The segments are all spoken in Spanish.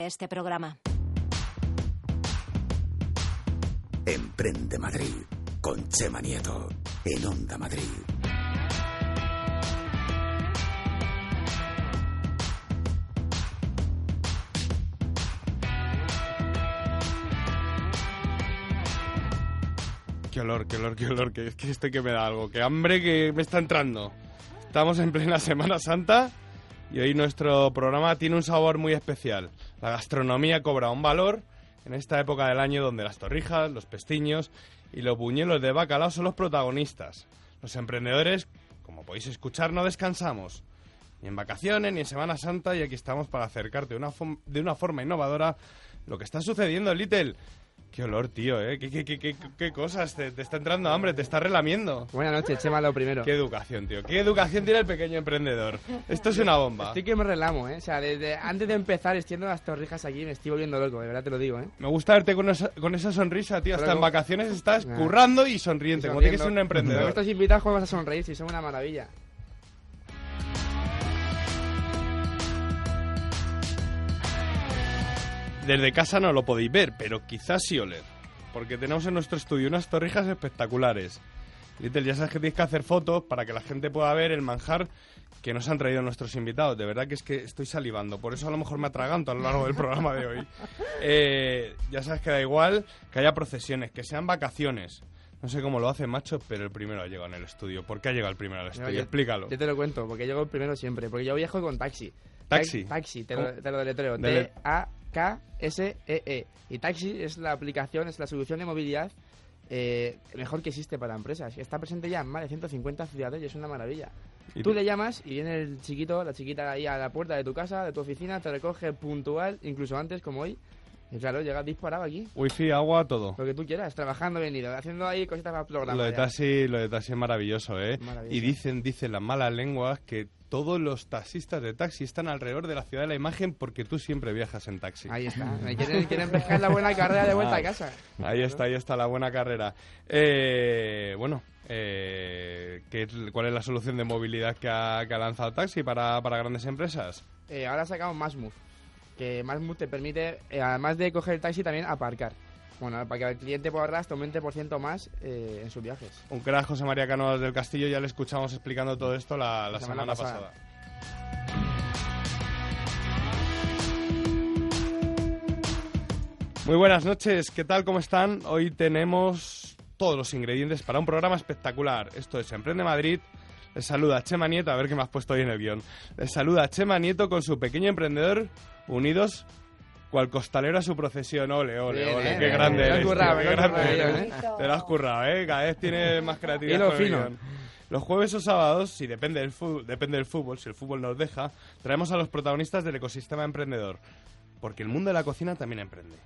este programa. Emprende Madrid con Chema Nieto en Onda Madrid. Qué olor, qué olor, qué olor, que es que estoy que me da algo, qué hambre que me está entrando. Estamos en plena Semana Santa y hoy nuestro programa tiene un sabor muy especial. La gastronomía cobra un valor en esta época del año donde las torrijas, los pestiños y los buñuelos de bacalao son los protagonistas. Los emprendedores, como podéis escuchar, no descansamos. Ni en vacaciones, ni en Semana Santa, y aquí estamos para acercarte de una, de una forma innovadora lo que está sucediendo, Little. Qué olor, tío, ¿eh? ¿Qué, qué, qué, qué, qué cosas? Te, te está entrando hambre, te está relamiendo. Buenas noches, Chema, lo primero. Qué educación, tío. Qué educación tiene el pequeño emprendedor. Esto es una bomba. Estoy que me relamo, ¿eh? O sea, desde antes de empezar extiendo las torrijas aquí me estoy volviendo loco, de verdad te lo digo, ¿eh? Me gusta verte con esa, con esa sonrisa, tío. Hasta en vacaciones estás Ah. currando y sonriente, como tiene que ser un emprendedor. estos invitados, ¿cómo vas a sonreír si son una maravilla? Desde casa no lo podéis ver, pero quizás sí oler. Porque tenemos en nuestro estudio unas torrijas espectaculares. Little, ya sabes que tienes que hacer fotos para que la gente pueda ver el manjar que nos han traído nuestros invitados. De verdad que es que estoy salivando. Por eso a lo mejor me atraganto a lo largo del programa de hoy. Eh, ya sabes que da igual que haya procesiones, que sean vacaciones. No sé cómo lo hacen, macho, pero el primero ha llegado en el estudio. ¿Por qué ha llegado el primero al estudio? Yo- Explícalo. Yo te lo cuento, porque llego primero siempre. Porque yo viajo con taxi. ¿Taxi? Ta- Taxi, te lo, te lo deletreo. Dele- T-A-K-S-E-E. E Y taxi es la aplicación, es la solución de movilidad eh, mejor que existe para empresas. Está presente ya en más de 150 ciudades y es una maravilla. Y Tú tú- le llamas y viene el chiquito, la chiquita ahí a la puerta de tu casa, de tu oficina, te recoge puntual, incluso antes como hoy. Y claro, llegas disparado aquí. Wifi, agua, todo. Lo que tú quieras, trabajando venido, haciendo ahí cositas para el programa. Lo de taxi, lo de taxi es maravilloso, ¿eh? Maravilloso. Y dicen, dicen las malas lenguas que todos los taxistas de taxi están alrededor de la ciudad de la imagen porque tú siempre viajas en taxi. Ahí está. Me quieren, quieren pescar la buena carrera de vuelta a casa. Ahí está, ahí está la buena carrera. Eh, bueno, eh, ¿qué es- ¿cuál es la solución de movilidad que ha, que ha lanzado Taxi para, para grandes empresas? Eh, ahora sacamos Masmove. Que Masmove te permite, eh, además de coger el taxi, también aparcar. Bueno, para que el cliente pueda ahorrar hasta un 20% más eh, en sus viajes. Un crack José María Cano del Castillo, ya le escuchamos explicando todo esto la, la La semana semana, pasada. pasada. Muy buenas noches, ¿qué tal? ¿Cómo están? Hoy tenemos todos los ingredientes para un programa espectacular. Esto es Emprende Madrid. Les saluda Chema Nieto, a ver qué me has puesto hoy en el guion. Les saluda Chema Nieto con su pequeño emprendedor, unidos cual costalero a su procesión. Ole, ole, Bien, ole, eh, qué grande eres, currado, tío, qué grande eres. ¿eh? Te lo has currado, ¿eh? Cada vez tienes más creatividad. El fino. Los jueves o sábados, si depende del, fútbol, depende del fútbol, si el fútbol nos deja, traemos a los protagonistas del ecosistema emprendedor. Porque el mundo de la cocina también emprende.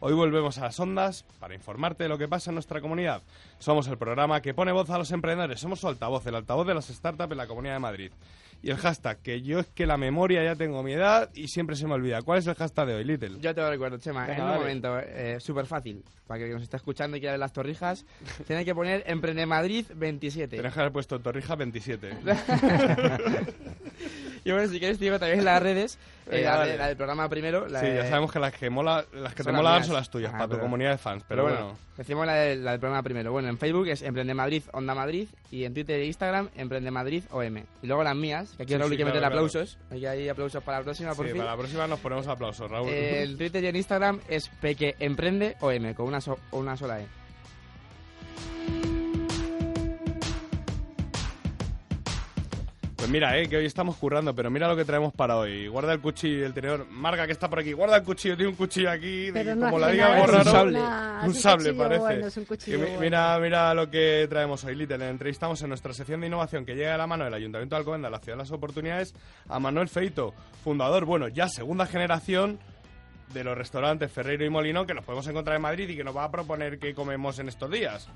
Hoy volvemos a las ondas para informarte de lo que pasa en nuestra comunidad. Somos el programa que pone voz a los emprendedores. Somos su altavoz, el altavoz de las startups en la Comunidad de Madrid. Y el hashtag, que yo es que la memoria ya tengo mi edad y siempre se me olvida. ¿Cuál es el hashtag de hoy, Little? Yo te lo recuerdo, Chema. Venga, en un momento, eh, súper fácil. Para que nos esté escuchando y quiera ver las torrijas, tiene que poner Emprende Madrid 27. Tienes que haber puesto Torrija 27. Y bueno, si quieres, te digo también las redes. eh, Venga, la, dale. de- la del programa primero. La sí, de- ya sabemos que las que, mola, las que Son te las mola dar mías. son las tuyas, Ah, para tu comunidad de fans. Pero, bueno, Decimos la, de- la del programa primero. Bueno, en Facebook es Emprende Madrid, Onda Madrid. Y en Twitter e Instagram, Emprende Madrid OM. Y luego las mías, que aquí Sí, Raúl sí, hay que meter claro, aplausos. Aquí hay aplausos para la próxima, por sí, fin. para la próxima nos ponemos aplausos, Raúl. Eh, en Twitter y en Instagram es Peque Emprende OM, con una, so- una sola E. mira, eh, que hoy estamos currando, pero mira lo que traemos para hoy. Guarda el cuchillo, el tenedor. Marga, que está por aquí. Guarda el cuchillo, tiene un cuchillo aquí. de- no como la diga un sable. Nah, un sable, parece. bueno, es un cuchillo bueno. mira, mira lo que traemos hoy, Little. Entrevistamos en nuestra sección de innovación que llega de la mano del Ayuntamiento de Alcobendas, la ciudad de las oportunidades, a Manuel Feito, fundador, bueno, ya segunda generación de los restaurantes Ferreiro y Molino que nos podemos encontrar en Madrid y que nos va a proponer qué comemos en estos días.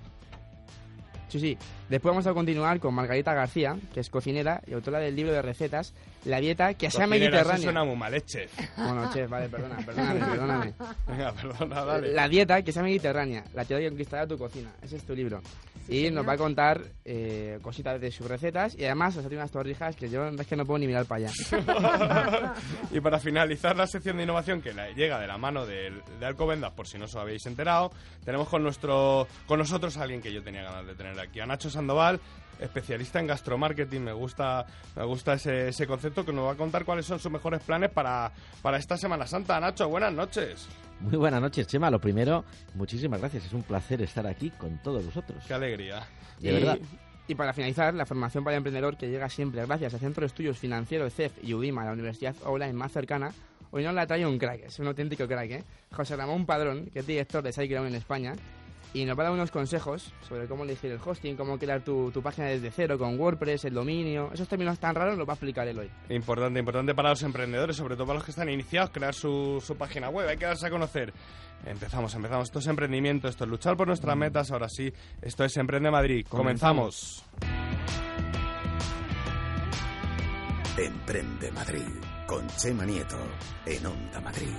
Sí, sí. Después vamos a continuar con Margarita García, que es cocinera y autora del libro de recetas La dieta que sea Cocinera, eso mediterránea. suena muy mal, eh, chef. Bueno, chef, vale, perdona, perdóname, perdóname. Venga, perdona, dale. La dieta que sea mediterránea, la teoría conquistará tu cocina. Ese es tu libro. y señor. nos va a contar eh, cositas de sus recetas y además os ha traído unas torrijas que yo es que no puedo ni mirar para allá. Y para finalizar la sección de innovación que llega de la mano del- de, Alcobendas, por si no os habéis enterado, tenemos con nuestro con nosotros a alguien que yo tenía ganas de tener aquí, a Nacho Sandoval, especialista en gastromarketing. Me gusta me gusta ese, ese concepto que nos va a contar cuáles son sus mejores planes para, para esta Semana Santa. Nacho, buenas noches. Muy buenas noches, Chema. Lo primero, muchísimas gracias. Es un placer estar aquí con todos vosotros. Qué alegría. De y, verdad. Y para finalizar, la formación para el emprendedor que llega siempre gracias al Centro de Estudios Financieros CEF y UDIMA, la universidad online más cercana, hoy nos la trae un crack, es un auténtico crack, ¿eh? José Ramón Padrón, que es director de SiteGround en España, y nos va a dar unos consejos sobre cómo elegir el hosting, cómo crear tu, tu página desde cero con WordPress, el dominio, esos términos tan raros los va a explicar él hoy. Importante, importante para los emprendedores, sobre todo para los que están iniciados, crear su, su página web, hay que darse a conocer. Empezamos, empezamos. Esto es emprendimiento, esto es luchar por nuestras metas. Ahora sí, esto es Emprende Madrid. Comenzamos. Emprende Madrid con Chema Nieto en Onda Madrid.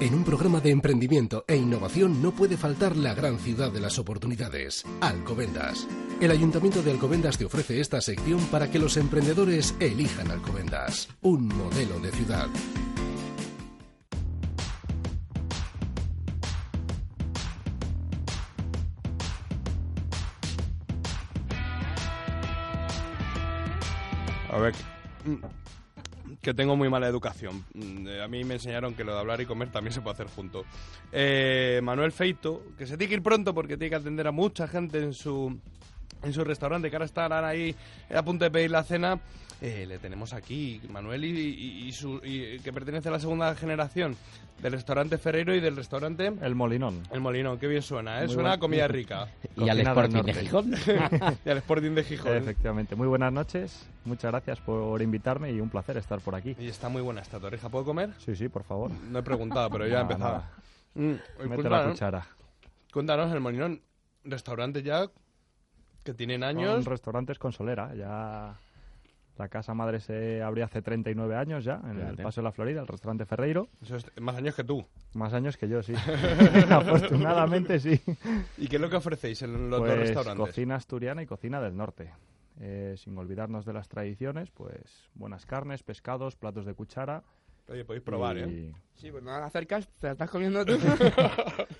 En un programa de emprendimiento e innovación no puede faltar la gran ciudad de las oportunidades, Alcobendas. El Ayuntamiento de Alcobendas te ofrece esta sección para que los emprendedores elijan Alcobendas, un modelo de ciudad. A ver, que tengo muy mala educación. Mm, A mí me enseñaron que lo de hablar y comer también se puede hacer junto. Eh, Manuel Feito, que se tiene que ir pronto porque tiene que atender a mucha gente en su en su restaurante, que ahora estarán ahí a punto de pedir la cena. Eh, le tenemos aquí, Manuel, y, y- y su, y- que pertenece a la segunda generación del restaurante Ferreiro y del restaurante El Molinón. El Molinón. Qué bien suena, ¿eh? Muy Suena a comida rica. Y al Sporting de. Gijón. y al Sporting de Gijón. Efectivamente. Muy buenas noches. Muchas gracias por invitarme y un placer estar por aquí. Y está muy buena esta torreja. ¿Puedo comer? Sí, sí, por favor. No he preguntado, pero ya he empezado. Mm, Mete la cuchara. cuéntanos, el Molinón, restaurante ya que tienen Son años. restaurantes con solera. Ya la casa madre se abrió hace 39 años ya, en el. Paso de la Florida, el restaurante Ferreiro. Eso es más años que tú. Más años que yo, sí. Afortunadamente, sí. ¿Y qué es lo que ofrecéis en los dos Pues restaurantes? cocina asturiana y cocina del norte. Eh, sin olvidarnos de las tradiciones, pues buenas carnes, pescados, platos de cuchara. Oye, podéis probar, y- ¿eh? Sí, pues no la acercas, te la estás comiendo tú.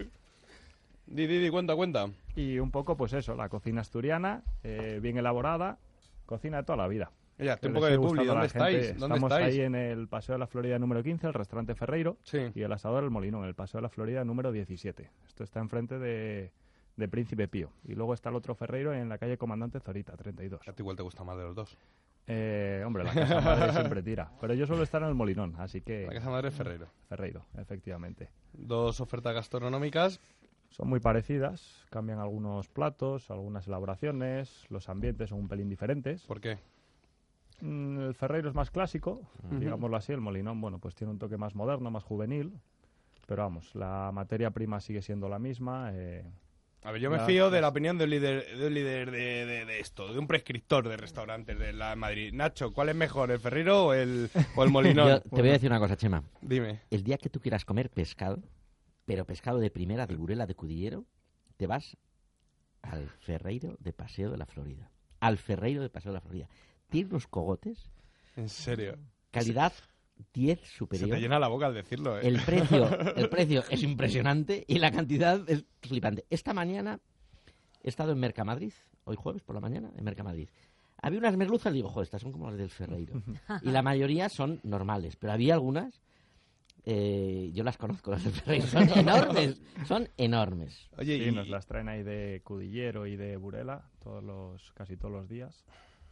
Di, di, di, cuenta, cuenta. Y un poco, pues eso, la cocina asturiana, eh, bien elaborada, cocina de toda la vida. Ya, Que poco sigue de publi. ¿Dónde gente. estáis? ¿Dónde Estamos estáis? ahí en el Paseo de la Florida número 15, el restaurante Ferreiro, Sí. y el asador El Molino, en el Paseo de la Florida número 17. Esto está enfrente de, de Príncipe Pío. Y luego está el otro Ferreiro en la calle Comandante Zorita, 32. A ti igual te gusta más de los dos. Eh, hombre, la casa madre siempre tira. Pero yo suelo estar en el Molinón, así que... La casa madre es Ferreiro. Ferreiro, efectivamente. Dos ofertas gastronómicas. Son muy parecidas, cambian algunos platos, algunas elaboraciones, los ambientes son un pelín diferentes. ¿Por qué? Mm, El Ferreiro es más clásico, digámoslo así, el Molinón, bueno, pues tiene un toque más moderno, más juvenil, pero vamos, la materia prima sigue siendo la misma. eh, A ver, yo me fío de la opinión de un líder, de, un líder de, de- de esto, de un prescriptor de restaurantes de la Madrid. Nacho, ¿cuál es mejor, el Ferreiro o el, o el Molinón? Yo te voy a decir una cosa, Chema. Dime. El día que tú quieras comer pescado, pero pescado de primera, de burela, de cudillero, te vas al Ferreiro de Paseo de la Florida. Al Ferreiro de Paseo de la Florida. Unos cogotes, En serio. calidad 10 Se superior. te llena la boca al decirlo, ¿eh? El precio, el precio es impresionante y la cantidad es flipante. Esta mañana he estado en Mercamadrid, hoy jueves por la mañana, en Mercamadrid. Había unas merluzas, digo, joder, estas son como las del Ferreiro. Y la mayoría son normales, pero había algunas, eh, yo las conozco, las del Ferreiro, son enormes, son enormes. Oye, sí, y, nos las traen ahí de Cudillero y de Burela todos los, casi todos los días.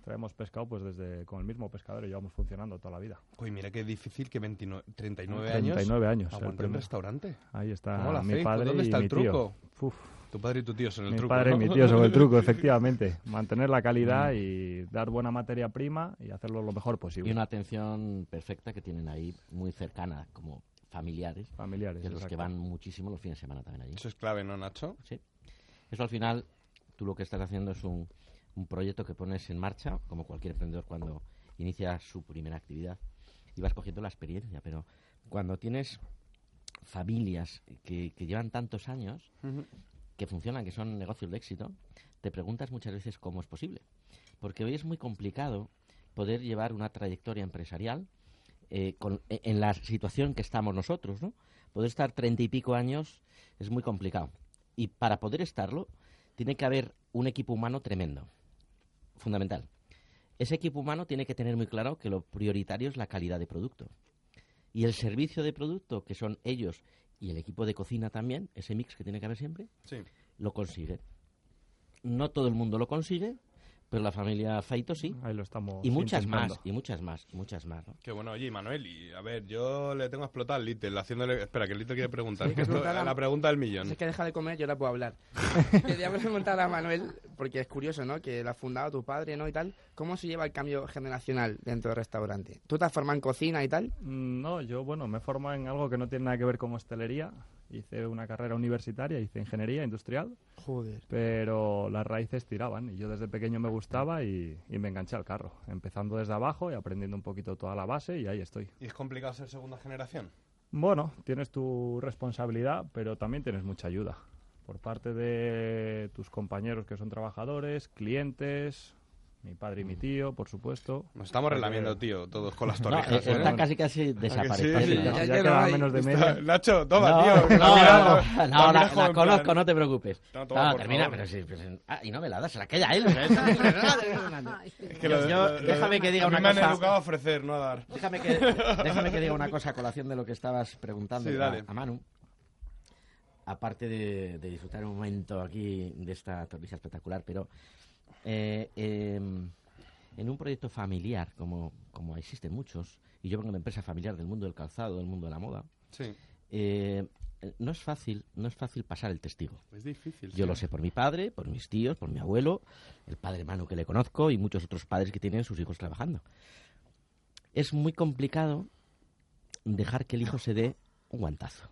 Traemos pescado pues desde con el mismo pescador y llevamos funcionando toda la vida. Uy, mira qué difícil que 29, 39 años 39 años. el un restaurante. Ahí está ¿Cómo lo mi padre ¿Dónde y está el mi tío. truco? Uf, Tu padre y tu tío son el mi truco, padre ¿no? y mi tío son el truco, efectivamente. Mantener la calidad y dar buena materia prima y hacerlo lo mejor Y posible. una atención perfecta que tienen ahí, muy cercana, como familiares, Familiares. de los que van muchísimo los fines de semana también allí. Eso es clave, ¿no, Nacho? Sí. Eso al final, tú lo que estás haciendo es un, un proyecto que pones en marcha, como cualquier emprendedor cuando inicia su primera actividad, y vas cogiendo la experiencia. Pero cuando tienes familias que, que llevan tantos años, que funcionan, que son negocios de éxito, te preguntas muchas veces cómo es posible. Porque hoy es muy complicado poder llevar una trayectoria empresarial eh, con- e- en la situación que estamos nosotros, ¿no? Poder estar treinta y pico años es muy complicado. Y para poder estarlo, tiene que haber un equipo humano tremendo, fundamental. Ese equipo humano tiene que tener muy claro que lo prioritario es la calidad de producto. Y el servicio de producto, que son ellos y el equipo de cocina también, ese mix que tiene que haber siempre, Sí. lo consigue. No todo el mundo lo consigue, pero la familia Feito sí. Ahí lo estamos Y muchas intentando. más, y muchas más, y muchas más. ¿no? Qué bueno, oye, y Manuel, y a ver, yo le tengo explotado al Little, haciéndole... Espera, que el Little quiere preguntar. Sí, que Esto- a- la pregunta del Si millón. es que deja de comer, yo ahora puedo hablar. Quería preguntar a Manuel, porque es curioso, ¿no? Que lo ha fundado tu padre, ¿no? Y tal. ¿Cómo se lleva el cambio generacional dentro del restaurante? ¿Tú te has formado en cocina y tal? Mm, No, yo, bueno, me he formado en algo que no tiene nada que ver con hostelería. Hice una carrera universitaria, hice ingeniería industrial, Joder. pero las raíces tiraban y yo desde pequeño me gustaba y, y me enganché al carro, empezando desde abajo y aprendiendo un poquito toda la base y ahí estoy. ¿Y es complicado ser segunda generación? Bueno, tienes tu responsabilidad, pero también tienes mucha ayuda por parte de tus compañeros que son trabajadores, clientes, mi padre y mi tío, por supuesto. Nos estamos relamiendo, tío, todos con las No, torrijas. eh, ¿eh? está casi casi desapareciendo. sí? ¿no? Ya- Ya, ya no queda hay. menos de media. Nacho, toma, no, tío. no, la no, la no, la, la conozco, plan- no te preocupes. No, No, termina, favor. pero sí, sí. Ah, y no me la das, se la queda él. Es que lo- Yo- lo- lo- déjame que diga a mí una me han cosa. educado a ofrecer, no a dar. Déjame que, déjame que diga una cosa a colación de lo que estabas preguntando Sí, a- dale. a, Manu. Aparte de, de disfrutar un momento aquí de esta torrija espectacular, pero eh, em, en un proyecto familiar, como, como existen muchos, y yo vengo de una empresa familiar del mundo del calzado, del mundo de la moda, Sí, eh, no es fácil, no es fácil pasar el testigo. es difícil. Yo sí. lo sé por mi padre, por mis tíos, por mi abuelo, el padre Manu que le conozco y muchos otros padres que tienen sus hijos trabajando. Es muy complicado dejar que el hijo se dé un guantazo.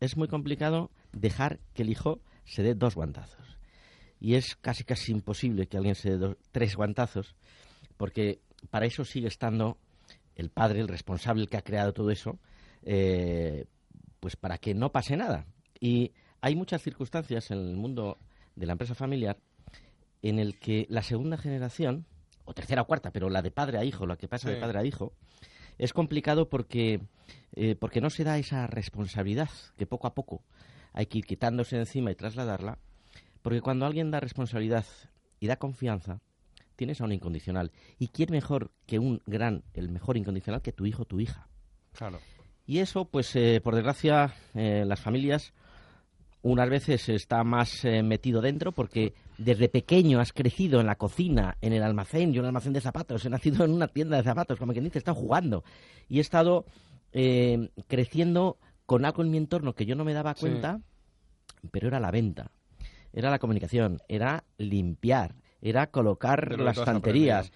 Es muy complicado dejar que el hijo se dé dos guantazos. Y es casi casi imposible que alguien se dé dos- tres guantazos, porque para eso sigue estando el padre, el responsable, el que ha creado todo eso, eh, pues para que no pase nada. Y hay muchas circunstancias en el mundo de la empresa familiar en el que la segunda generación, o tercera o cuarta, pero la de padre a hijo, la que pasa Sí. de padre a hijo, es complicado porque, eh, porque no se da esa responsabilidad que poco a poco hay que ir quitándose de encima y trasladarla, porque cuando alguien da responsabilidad y da confianza, tienes a un incondicional. ¿Y quién mejor que un gran, el mejor incondicional que tu hijo o tu hija? Claro. Y eso, pues, eh, por desgracia, eh, las familias unas veces está más eh, metido dentro porque desde pequeño has crecido en la cocina, en el almacén, yo en el almacén de zapatos, he nacido en una tienda de zapatos, como quien dice, he estado jugando y he estado eh, creciendo con algo en mi entorno que yo no me daba Sí. cuenta, pero era la venta, era la comunicación, era limpiar, era colocar las estanterías,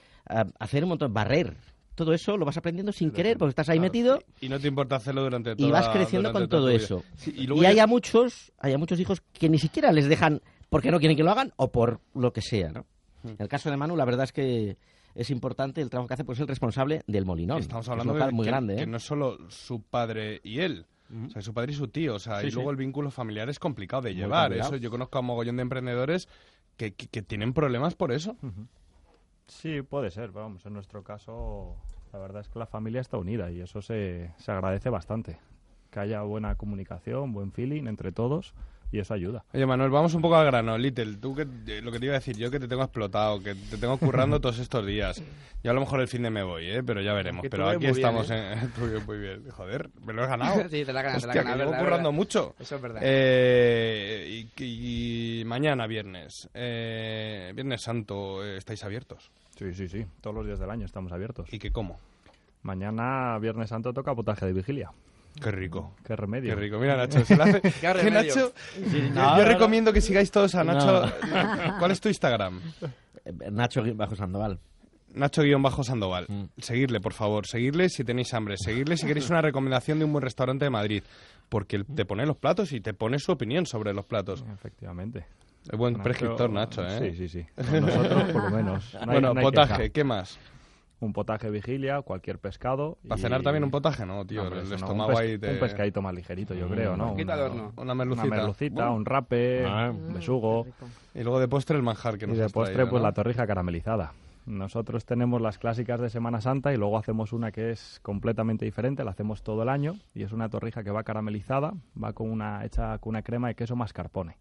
hacer un montón, barrer. Todo eso lo vas aprendiendo sin querer porque estás ahí Claro. metido Y no te importa hacerlo durante toda y vas creciendo con todo eso. Sí, y y hay ya- a muchos, hay a muchos hijos que ni siquiera les dejan porque no quieren que lo hagan o por lo que sea, ¿no? Hmm. En el caso de Manu, la verdad es que es importante el trabajo que hace, porque es el responsable del molinón. Estamos que es hablando un de local muy que, grande, que ¿eh? no es solo su padre y él. O sea, su padre y su tío. O sea, Sí, y sí. luego el vínculo familiar es complicado de Muy llevar. complicado. Eso yo conozco a un mogollón de emprendedores que, que- que tienen problemas por eso. Sí, puede ser, vamos, en nuestro caso la verdad es que la familia está unida y eso se, se agradece bastante. Que haya buena comunicación, buen feeling entre todos y eso ayuda. Oye, Manuel, vamos un poco al grano. Little, tú que eh, lo que te iba a decir yo que te tengo explotado, que te tengo currando todos estos días. Yo a lo mejor el fin de me voy, ¿eh? pero ya veremos. Que Pero aquí muy bien, estamos ¿eh? en... Tú bien, muy bien. Joder, me lo he ganado. sí, te la ganas, te la ganas. que llevo verdad, currando verdad. mucho. Eso es verdad. Eh, y, y mañana, viernes, eh, Viernes Santo, eh, ¿estáis abiertos? Sí, sí, sí, todos los días del año estamos abiertos. ¿Y qué cómo? Mañana, Viernes Santo, toca potaje de vigilia. Qué rico. Qué remedio. Qué rico. Mira, Nacho, se hace... Qué. Nacho, yo, no, yo no, recomiendo que sigáis todos a Nacho. No. ¿Cuál es tu Instagram? Eh, Nacho bajo Sandoval. Nacho-Sandoval. Mm. Seguirle, por favor. Seguirle si tenéis hambre. Seguirle si queréis una recomendación de un buen restaurante de Madrid. Porque él te pone los platos y te pone su opinión sobre los platos. Efectivamente. Es buen Nacho- prescriptor, Nacho, ¿eh? Sí, sí, sí. Con nosotros, por lo menos. No hay- bueno, hay potaje, queja. ¿qué más? Un potaje vigilia, cualquier pescado. Para y- cenar también un potaje, ¿no, tío? No, el no, estómago un, ahí te... un pescadito más ligerito, yo creo, ¿no? Quita Una- horno. Una merlucita. Una merlucita, un rape, Ah. un besugo. Y luego de postre el manjar que Y nos de has postre, traído, pues ¿no? la torrija caramelizada. Nosotros tenemos las clásicas de Semana Santa y luego hacemos una que es completamente diferente, la hacemos todo el año y es una torrija que va caramelizada, va con una hecha con una crema de queso mascarpone.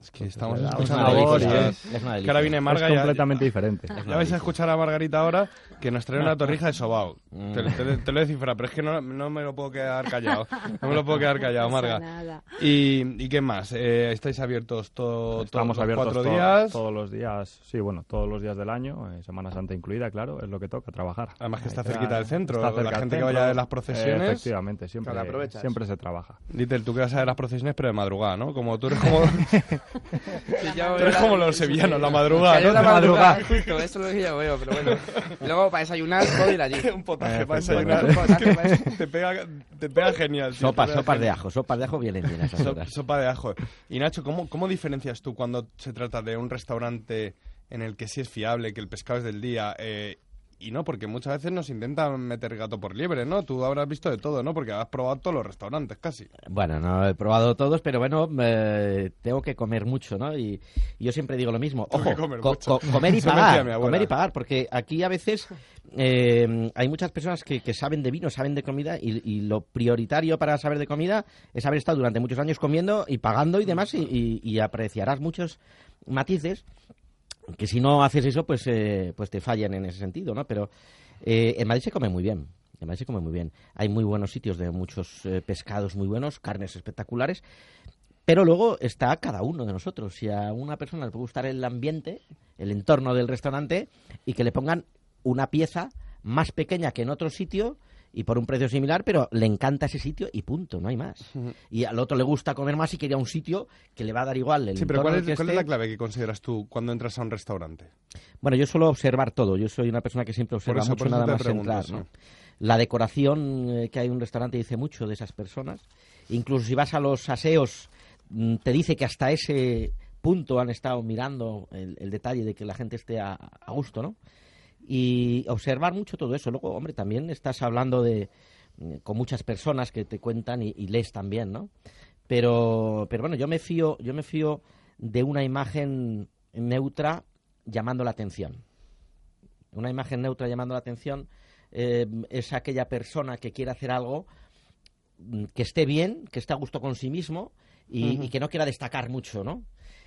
Es que estamos le da Es escuchando y delicia. Es una Que ahora viene Marga es ya- completamente diferente. Ya vais a escuchar a Margarita ahora que nos trae una torrija de sobao. Mm. Te, te- te lo he descifrado, pero es que no, no me lo puedo quedar callado. No me lo puedo quedar callado, Marga. nada. ¿Y, y qué más? Eh, ¿Estáis abiertos todo, Estamos todos los abiertos cuatro to- días? todos los días, sí, bueno, todos los días del año, eh, Semana Santa incluida, claro, es lo que toca, trabajar. Además que está cerquita del centro, está la cerca del gente que vaya de las procesiones- Eh, efectivamente, siempre, Claro, siempre se trabaja. Little, tú que vas a ver las procesiones, pero de madrugada, ¿no? Como tú eres como, Sí, ya tú eres como los sevillanos, la madrugada, ¿no? la madrugada, justo, eso es lo que yo veo, pero bueno. Y luego para desayunar, puedo ir allí. Un potaje Eh, para efectivamente. desayunar. Un potaje para Es que te, pega, te pega genial. tío, Sopas, te pega sopas de genial. ajo. Sopas de ajo vienen bien a esas So- horas. sopa de ajo. Y Nacho, ¿cómo, ¿cómo diferencias tú cuando se trata de un restaurante en el que sí es fiable, que el pescado es del día? eh, y no, porque muchas veces nos intentan meter gato por liebre, ¿no? Tú habrás visto de todo, ¿no? Porque has probado todos los restaurantes casi. Bueno, no he probado todos, pero bueno, eh, tengo que comer mucho, ¿no? Y, y yo siempre digo lo mismo. Ojo, comer co- comer y pagar. Comer y pagar, porque aquí a veces eh, hay muchas personas que, que saben de vino, saben de comida, y, y lo prioritario para saber de comida es haber estado durante muchos años comiendo y pagando y demás, y, y- y apreciarás muchos matices que si no haces eso, pues, eh, pues te fallan en ese sentido, ¿no? Pero eh, en Madrid se come muy bien. En Madrid se come muy bien. Hay muy buenos sitios de muchos eh, pescados muy buenos, carnes espectaculares. Pero luego está cada uno de nosotros. Si a una persona le puede gustar el ambiente, el entorno del restaurante, y que le pongan una pieza más pequeña que en otro sitio y por un precio similar, pero le encanta ese sitio y punto, no hay más. Y al otro le gusta comer más y quería un sitio que le va a dar igual el Sí, pero ¿cuál es, que cuál es la clave que consideras tú cuando entras a un restaurante? Bueno, yo suelo observar todo. Yo soy una persona que siempre observa eso- mucho nada más pregunto, entrar. ¿no? La decoración eh, que hay en un restaurante dice mucho de esas personas. Incluso si vas a los aseos, mm, te dice que hasta ese punto han estado mirando el, el detalle de que la gente esté a, a gusto, ¿no? Y observar mucho todo eso. Luego, hombre, también estás hablando de mm, con muchas personas que te cuentan y, y lees también, ¿no? Pero, pero bueno, yo me fío, yo me fío de una imagen neutra llamando la atención. Una imagen neutra llamando la atención eh, es aquella persona que quiere hacer algo mm, que esté bien, que esté a gusto con sí mismo y que no quiera destacar mucho, ¿no?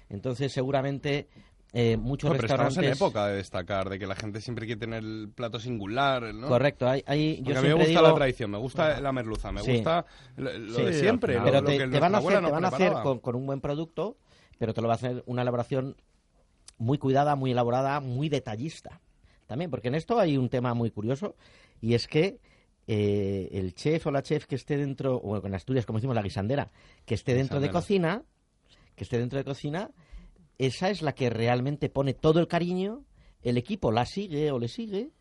Entonces, seguramente eh, muchos No, pero estamos en época de destacar, de que la gente siempre quiere tener el plato singular, ¿no? Correcto, hay, hay- yo a mí me siempre gusta digo- la tradición, me gusta la merluza, me Sí. gusta lo, lo Sí, de siempre. pero lo te, que te van a hacer, te van a hacer con, con un buen producto, pero te lo va a hacer una elaboración muy cuidada, muy elaborada, muy detallista. También, porque en esto hay un tema muy curioso, y es que eh, el chef o la chef que esté dentro, o en Asturias, como decimos, la guisandera, que esté dentro de cocina, que esté dentro de cocina, esa es la que realmente pone todo el cariño, el equipo la sigue o le sigue,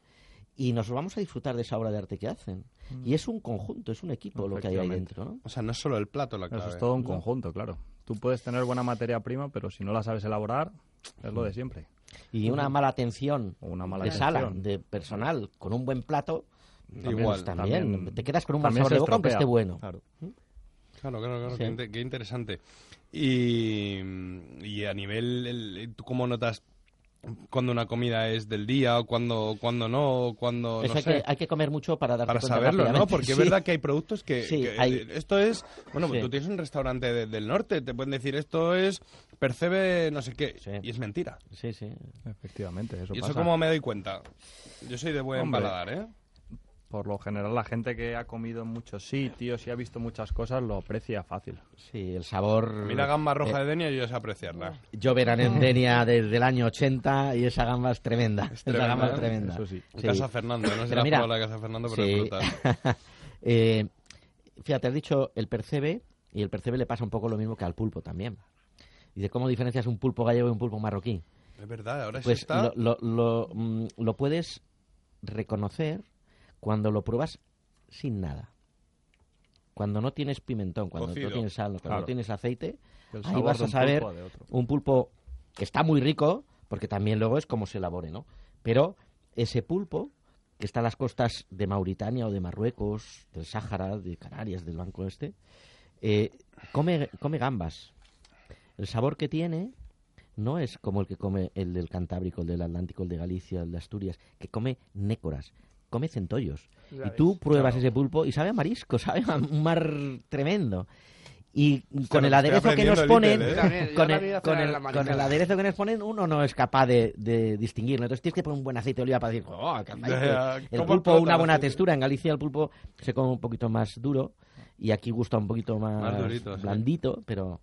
y nos vamos a disfrutar de esa obra de arte que hacen. Y es un conjunto, es un equipo lo que hay ahí dentro, ¿no? O sea, no es solo el plato la clave. Eso es todo un conjunto, claro. Tú puedes tener buena materia prima, pero si no la sabes elaborar, es Mm. lo de siempre. Y una mala atención una mala de sala, de personal, con un buen plato, también, Igual, también, también- te quedas con un mal sabor de boca aunque esté bueno. Claro. Claro, claro, claro, Sí. qué, inte- qué interesante. Y, y a nivel, el- ¿tú cómo notas cuando una comida es del día o cuando, cuando no, o cuando, no hay, sé? que, hay que comer mucho para darte para cuenta saberlo, ¿no? Porque es verdad que hay productos que, Sí, que, hay- eh, esto es, bueno, pues Sí. tú tienes un restaurante de- del norte, te pueden decir esto es percebe no sé qué Sí. y es mentira. Sí, sí. Efectivamente, eso y eso cómo me doy cuenta. Yo soy de buen Hombre. paladar, ¿eh? Por lo general, la gente que ha comido en muchos sitios y ha visto muchas cosas lo aprecia fácil. Sí, el sabor... A mí la gamba roja eh, de Denia yo sé apreciarla. Yo verán en Denia desde el año 80 y esa gamba es tremenda. esa tremenda, gamba es ¿eh? tremenda. Eso sí. Casa Fernando, no sé la mira, la Casa Fernando, pero sí. es brutal. Eh, fíjate, has dicho el percebe, y el percebe le pasa un poco lo mismo que al pulpo también. Dice, ¿cómo diferencias un pulpo gallego y un pulpo marroquí? Es verdad, ahora Pues eso está... lo, lo, lo, mm, lo puedes reconocer cuando lo pruebas sin nada. Cuando no tienes pimentón, cuando Cocido. no tienes sal, cuando Claro. no tienes aceite, El ahí vas a un saber pulpo un pulpo que está muy rico, porque también luego es como se elabore, ¿no? Pero ese pulpo que está a las costas de Mauritania o de Marruecos, del Sáhara, de Canarias, del Banco Este, eh, come, come gambas. El sabor que tiene no es como el que come el del Cantábrico, el del Atlántico, el de Galicia, el de Asturias, que come nécoras, come centollos. Ya y tú ves, pruebas claro. ese pulpo y sabe a marisco, sabe a un mar tremendo. Y con el aderezo que nos ponen, ¿eh? Con, el, aderezo que nos ponen, uno no es capaz de, de distinguirlo. Entonces tienes que poner un buen aceite de oliva para decir, oh, qué aceite". Ya, El ¿cómo pulpo, una buena aceite? textura. En Galicia el pulpo se come un poquito más duro y aquí gusta un poquito más, Más durito, sí. blandito, pero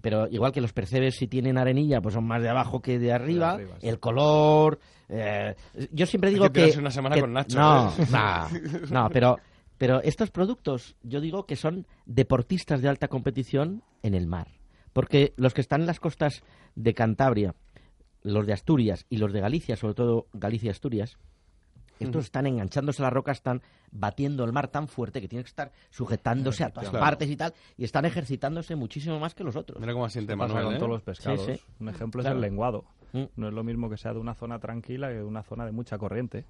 pero igual que los percebes si tienen arenilla pues son más de abajo que de arriba, arriba, sí. el color eh, yo siempre Hay digo que una semana que- con Nacho, no, ¿eh? no, no, pero pero estos productos yo digo que son deportistas de alta competición en el mar porque los que están en las costas de Cantabria los de Asturias y los de Galicia sobre todo Galicia Asturias estos están enganchándose a las rocas, están batiendo el mar tan fuerte que tienen que estar sujetándose a todas Claro. partes y tal, y están ejercitándose muchísimo más que los otros. Mira cómo asiente Manuel, con ¿eh? todos los pescados. Sí, sí. Un ejemplo Claro. es el lenguado. Mm. No es lo mismo que sea de una zona tranquila que de una zona de mucha corriente.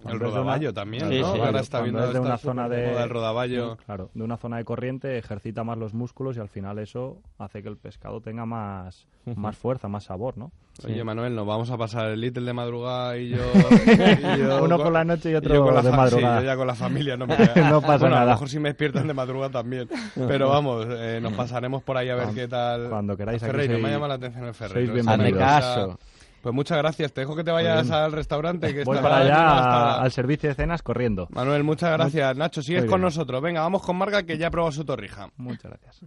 El Cuando una- rodaballo también, Sí, ¿no? sí. Ahora está viendo es de una esta zona de supermoda del rodaballo. Claro, de una zona de corriente ejercita más los músculos y al final eso hace que el pescado tenga más, más fuerza, más sabor, ¿no? Oye, Manuel, nos vamos a pasar el Little de madrugada y yo... y yo Uno con- por la noche y otro yo con la de madrugada. Sí, yo ya con la familia no me queda. No pasa bueno, a lo nada. mejor si me despiertan de madrugada también. Pero vamos, eh, nos pasaremos por ahí a ver Cuando- qué tal... cuando queráis, Ferreiro, me sois- llama la atención el Ferreiro. sois Hazme bienvenidos. caso. Pues muchas gracias. Te dejo que te vayas al restaurante. Que Voy está para allá hasta- al servicio de cenas corriendo. Manuel, muchas gracias. Nacho, sigues con nosotros. Venga, vamos con Marga, que ya ha probado su torrija. Muchas gracias.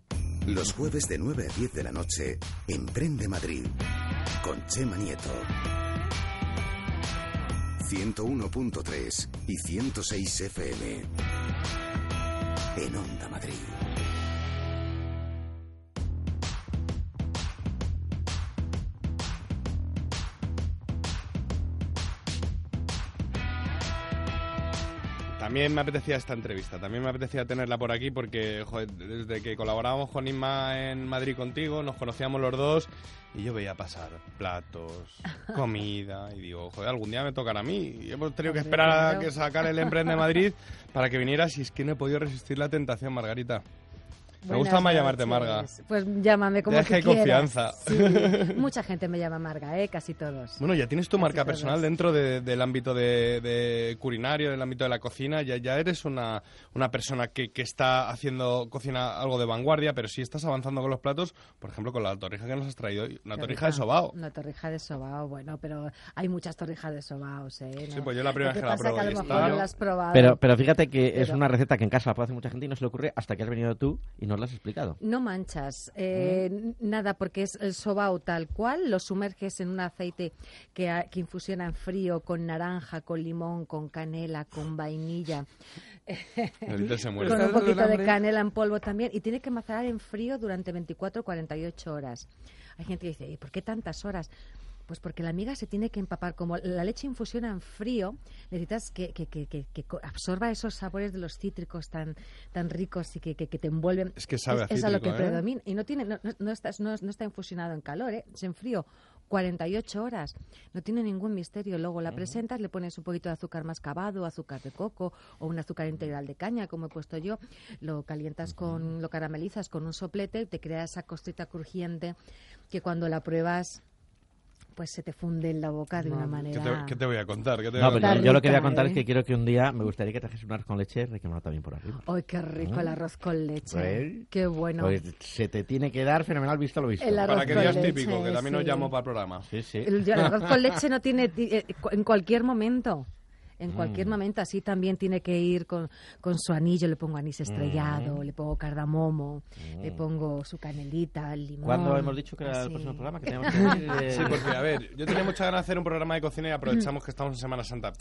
Los jueves de 9 a 10 de la noche, Emprende Madrid, con Chema Nieto. 101.3 y 106 FM. En Onda Madrid. También me apetecía esta entrevista, también me apetecía tenerla por aquí porque joder, desde que colaborábamos con Inma en Madrid contigo, nos conocíamos los dos y yo veía pasar platos, comida y digo, joder, algún día me tocará a mí. Y hemos tenido que esperar a que sacar el Emprende Madrid para que vinieras y es que no he podido resistir la tentación, Margarita. Me gusta más llamarte. Marga. Pues llámame como Ya es tú que confianza. Sí, mucha gente me llama Marga, ¿eh? Casi todos. Bueno, ya tienes tu Casi marca todos. personal dentro de- del ámbito de, de culinario, del ámbito de la cocina. Ya, ya eres una, una persona que, que está haciendo cocina algo de vanguardia, pero sí estás avanzando con los platos, por ejemplo, con la torrija que nos has traído hoy. Una torrija de sobao. Una torrija de sobao, bueno, pero hay muchas torrijas de sobaos, ¿eh? Sí, No. pues yo la primera vez que la pruebo que a y lo está- mejor no la has probado. Pero, pero fíjate que es una receta que en casa la puede hacer mucha gente y no se le ocurre hasta que has venido tú y has explicado. No manchas, eh, ¿Mm? nada, porque es el sobao tal cual, lo sumerges en un aceite que, que infusiona en frío con naranja, con limón, con canela, con vainilla, Ahorita se muere. con un poquito de canela en polvo también, y tiene que macerar en frío durante 24 o 48 horas. Hay gente que dice, ¿y por qué tantas horas? Pues porque la miga se tiene que empapar. Como la leche infusiona en frío, necesitas que, que- que- que- absorba esos sabores de los cítricos tan, tan ricos y que, que- que te envuelven. Es que sabe a es, a lo que ¿eh? predomina. Y no, tiene, no, no- no está, no, no está infusionado en calor, ¿eh? es en frío. 48 horas. No tiene ningún misterio. Luego la presentas, le pones un poquito de azúcar mascabado, azúcar de coco o un azúcar integral de caña, como he puesto yo. Lo calientas con, lo caramelizas con un soplete, te crea esa costita crujiente que cuando la pruebas, pues se te funde en la boca de una ¿Qué manera. te, qué te voy a contar? ¿Qué te voy No, a contar? Está yo lo que voy a contar ¿eh? es que quiero que un día me gustaría que trajese un arroz con leche requemado también por arriba. ¡Ay, qué rico el arroz con leche! Pues- ¡Qué bueno! Pues se te tiene que dar fenomenal visto lo visto. El arroz Para que con leche, típico, que también nos sí. llamo para el programa. Sí, sí. El, el arroz con leche no tiene ti- eh, en cualquier momento. En cualquier Mm. momento así también tiene que ir con, con su anillo, le pongo anís estrellado, Mm. le pongo cardamomo, le pongo su canelita, el limón. ¿Cuándo hemos dicho que era así. el próximo programa? Que teníamos que eh, Sí, porque, a ver, yo tenía mucha ganas de hacer un programa de cocina y aprovechamos que estamos en Semana Santa.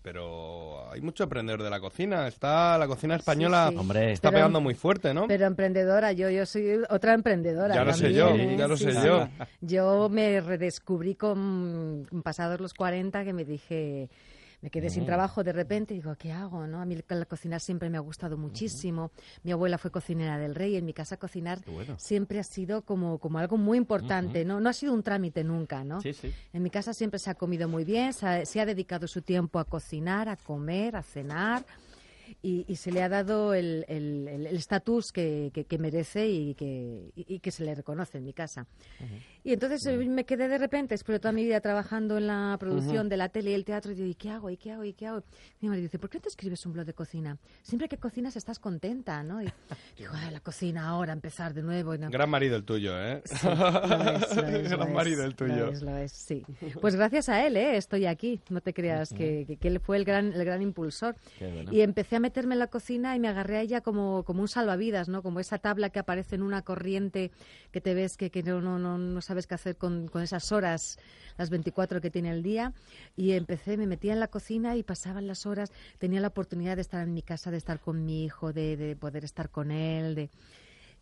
Pero hay mucho emprendedor de la cocina. Está la cocina española sí. Hombre. está Pero- pegando muy fuerte, ¿no? Pero emprendedora, yo, yo soy otra emprendedora. Ya lo sé yo, ¿eh? ya lo sé sí. yo. Yo me redescubrí con pasados los 40 que me dije, me quedé sin trabajo de repente y digo, ¿qué hago? ¿no? A mí la cocina siempre me ha gustado muchísimo. Mi abuela fue cocinera del rey. En mi casa cocinar siempre ha sido como, como algo muy importante. ¿no? no ha sido un trámite nunca. ¿no? Sí, sí. En mi casa siempre se ha comido muy bien, se ha, se ha dedicado su tiempo a cocinar, a comer, a cenar. Y, y se le ha dado el estatus que, que- que merece y que, y- que se le reconoce en mi casa. Y entonces eh, me quedé de repente, después de toda mi vida trabajando en la producción de la tele y el teatro, y digo, ¿y qué hago? ¿Y qué hago? ¿Y qué hago? Mi marido dice, ¿por qué no te escribes un blog de cocina? Siempre que cocinas estás contenta, ¿no? Y digo, "Ay, la cocina ahora, empezar de nuevo. y no". Gran marido el tuyo, ¿eh? Sí, lo es, lo es, lo Gran es, marido el tuyo. Lo es, lo es, sí. Pues gracias a él, ¿eh? estoy aquí. No te creas que, que- él fue el gran, el gran impulsor. Bueno. Y empecé a meterme en la cocina y me agarré a ella como, como un salvavidas, ¿no? Como esa tabla que aparece en una corriente que te ves que, que no, no, no, sabes qué hacer con, con esas horas, las 24 que tiene el día. Y empecé, me metía en la cocina y pasaban las horas. Tenía la oportunidad de estar en mi casa, de estar con mi hijo, de, de poder estar con él, de...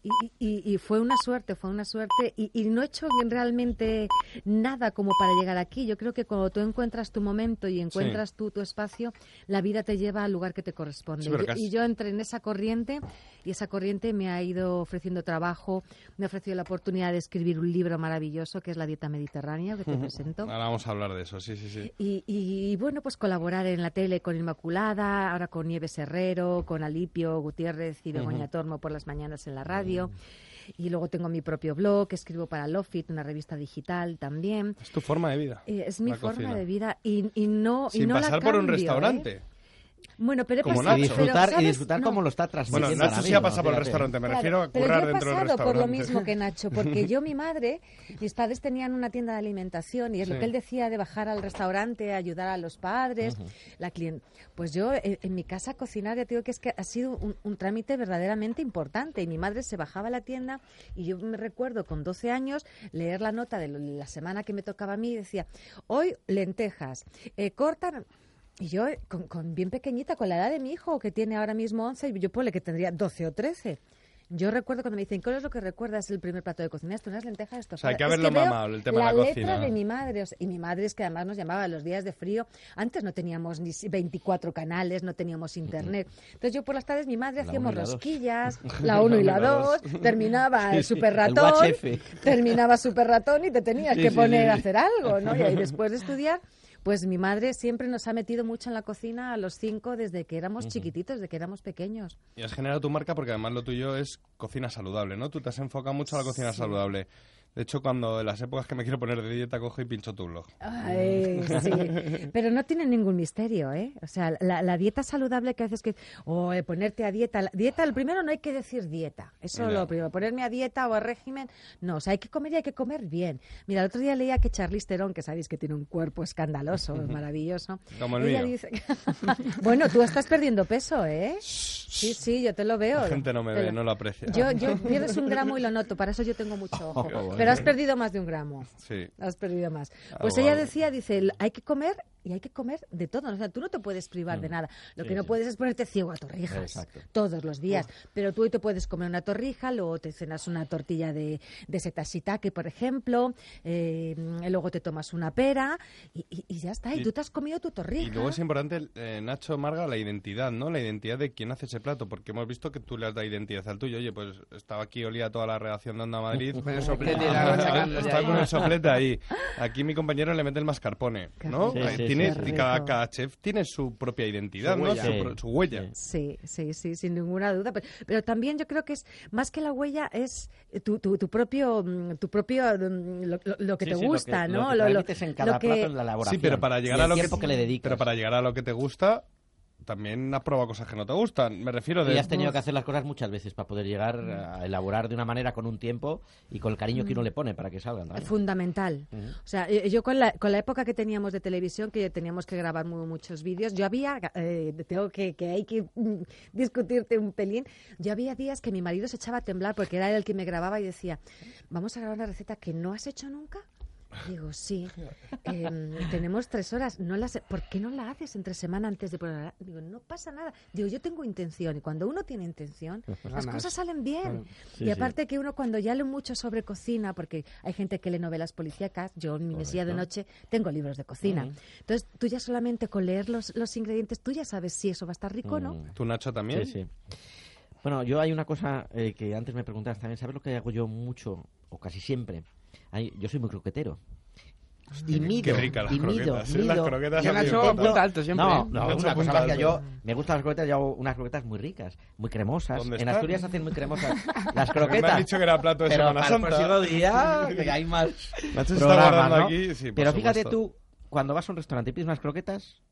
Y, y- y fue una suerte, fue una suerte. Y, y no he hecho realmente nada como para llegar aquí. Yo creo que cuando tú encuentras tu momento y encuentras tú tu espacio, la vida te lleva al lugar que te corresponde. Sí, Yo- y yo entré en esa corriente y esa corriente me ha ido ofreciendo trabajo, me ha ofrecido la oportunidad de escribir un libro maravilloso que es La Dieta Mediterránea, que te presento. Ahora vamos a hablar de eso, sí, sí, sí. Y, y, bueno, pues colaborar en la tele con Inmaculada, ahora con Nieves Herrero, con Alipio Gutiérrez y Begoña Tormo por las mañanas en la radio. Y luego tengo mi propio blog, escribo para Lofit, una revista digital también. Es tu forma de vida. Eh, es mi forma cocina. de vida y, y no y Sin la pasar por un ¿eh? Bueno, pero he Como pasado, Y Nacho. pero, disfrutar, y disfrutar No. como lo está Bueno, transmitiendo Nacho ahora sí ha pasado por el restaurante, me Claro, refiero a pero currar yo he dentro del pasado por lo mismo que Nacho, porque yo, mi madre, mis padres tenían una tienda de alimentación y es lo que él decía de bajar al restaurante, ayudar a los padres, la clien- Pues yo, en, en mi casa, cocinar, ya te digo que es que ha sido un, un trámite verdaderamente importante. Y mi madre se bajaba a la tienda y yo me recuerdo con 12 años leer la nota de la semana que me tocaba a mí y decía, hoy lentejas, eh, cortan... Y yo, eh, con, con bien pequeñita, con la edad de mi hijo, que tiene ahora mismo 11, y yo ponle que tendría 12 o 13. Yo recuerdo cuando me dicen, ¿cuál es lo que recuerdas el primer plato de cocina? Esto unas lentejas, esto O sea, hay que Es haberlo veo mamado, el tema de la la letra cocina. de mi madre, o sea, y mi madre es que además nos llamaba los días de frío. Antes no teníamos ni si- 24 canales, no teníamos internet. Entonces yo por las tardes mi madre La hacíamos la rosquillas, la 1 y la 2, terminaba el super ratón, terminaba super ratón y te tenías Sí, que poner sí, a hacer algo, ¿no? Y ahí después de estudiar, pues mi madre siempre nos ha metido mucho en la cocina a los cinco desde que éramos chiquititos, desde que éramos pequeños. Y has generado tu marca porque además lo tuyo es cocina saludable, ¿no? Tú te has enfocado mucho a la cocina saludable. De hecho, cuando en las épocas que me quiero poner de dieta cojo y pincho tu blog. Ay, sí. Pero no tiene ningún misterio, ¿eh? O sea, la, la dieta saludable que haces que... O ponerte a dieta... La dieta, el primero no hay que decir dieta. Eso Ya. lo primero. Ponerme a dieta o a régimen, no. O sea, hay que comer y hay que comer bien. Mira, el otro día leía que Charlize Theron, que sabéis que tiene un cuerpo escandaloso, maravilloso. Como el ella mío. dice... bueno, tú estás perdiendo peso, ¿eh? Sí, sí, yo te lo veo. La gente no me ve, no lo aprecia. Yo, yo pierdes un gramo y lo noto, para eso yo tengo mucho ojo. bueno. Pero has perdido más de un gramo. Sí. Has perdido más. Algo, Pues ella decía, dice, "El- hay que comer y hay que comer de todo. O sea, tú no te puedes privar de nada. Lo que no puedes es ponerte ciego a torrijas Exacto. todos los días. Pero tú hoy te puedes comer una torrija, luego te cenas una tortilla de, de setas shiitake, por ejemplo, eh, y luego te tomas una pera y, y- y ya está. Y, Y- tú te has comido tu torrija. Y luego es importante, eh, Nacho Marga, la identidad, ¿no? La identidad de quién hace ese plato, porque hemos visto que tú le has dado identidad al tuyo. Oye, pues estaba aquí, olía toda la redacción de Onda Madrid. Con el soplete la Está ahí. con el soplete ahí. Aquí mi compañero le mete el mascarpone, ¿no? Sí, sí, tiene, sí. Cada, chef tiene su propia identidad, Su ¿no? huella. Su, Sí. pro- su huella. Sí, sí, sí, sin ninguna duda. Pero, pero también yo creo que es más que la huella es tu, tu, tu propio, mm, tu propio mm, lo, lo- lo que Sí, te sí, lo gusta, que- ¿no? Lo que transmites en cada lo que- plato en la elaboración. Sí, pero para llegar y a lo que, tiempo que le dedicas. Pero para llegar a lo que te gusta, también has probado cosas que no te gustan. Me refiero de... Y has tenido que hacer las cosas muchas veces para poder llegar a elaborar de una manera con un tiempo y con el cariño que uno le pone para que salgan. Fundamental. O sea, eh, yo con la, con la época que teníamos de televisión, que teníamos que grabar muy, muchos vídeos, yo había, eh, tengo que, que hay que mm, discutirte un pelín, yo había días que mi marido se echaba a temblar porque era él el que me grababa y decía, vamos a grabar una receta que no has hecho nunca. Digo, sí. Em, tenemos tres horas. No las, ¿Por qué no la haces entre semana antes de ponerla? Digo, no pasa nada. Digo, yo tengo intención. Y cuando uno tiene intención, las ganas. cosas salen bien. Claro. Sí, y aparte que uno cuando ya lee mucho sobre cocina, porque hay gente que lee novelas policíacas, yo en mi mesilla de noche tengo libros de cocina. Entonces, tú ya solamente con leer los, los ingredientes, tú ya sabes si eso va a estar rico o no. Mm. ¿Tú, Nacho, también? Sí, sí. Bueno, yo hay una cosa eh, que antes me preguntabas también. ¿Sabes lo que hago yo mucho, o casi siempre? Hay- yo soy muy croquetero. Y mido, Qué ricas las y mido, croquetas. las mido. croquetas Yo Nacho encantan. punta alto siempre. No, ¿eh? no, una cosa más que yo me gustan las croquetas, yo hago unas croquetas muy ricas, muy cremosas. ¿Dónde En están? Asturias se hacen muy cremosas las Me han croquetas. dicho que era plato de pero Semana para Santa. próximo día que hay más Nacho se está programas, guardando ¿no? aquí. Sí, Pero fíjate tú, cuando vas a un restaurante y pides unas croquetas,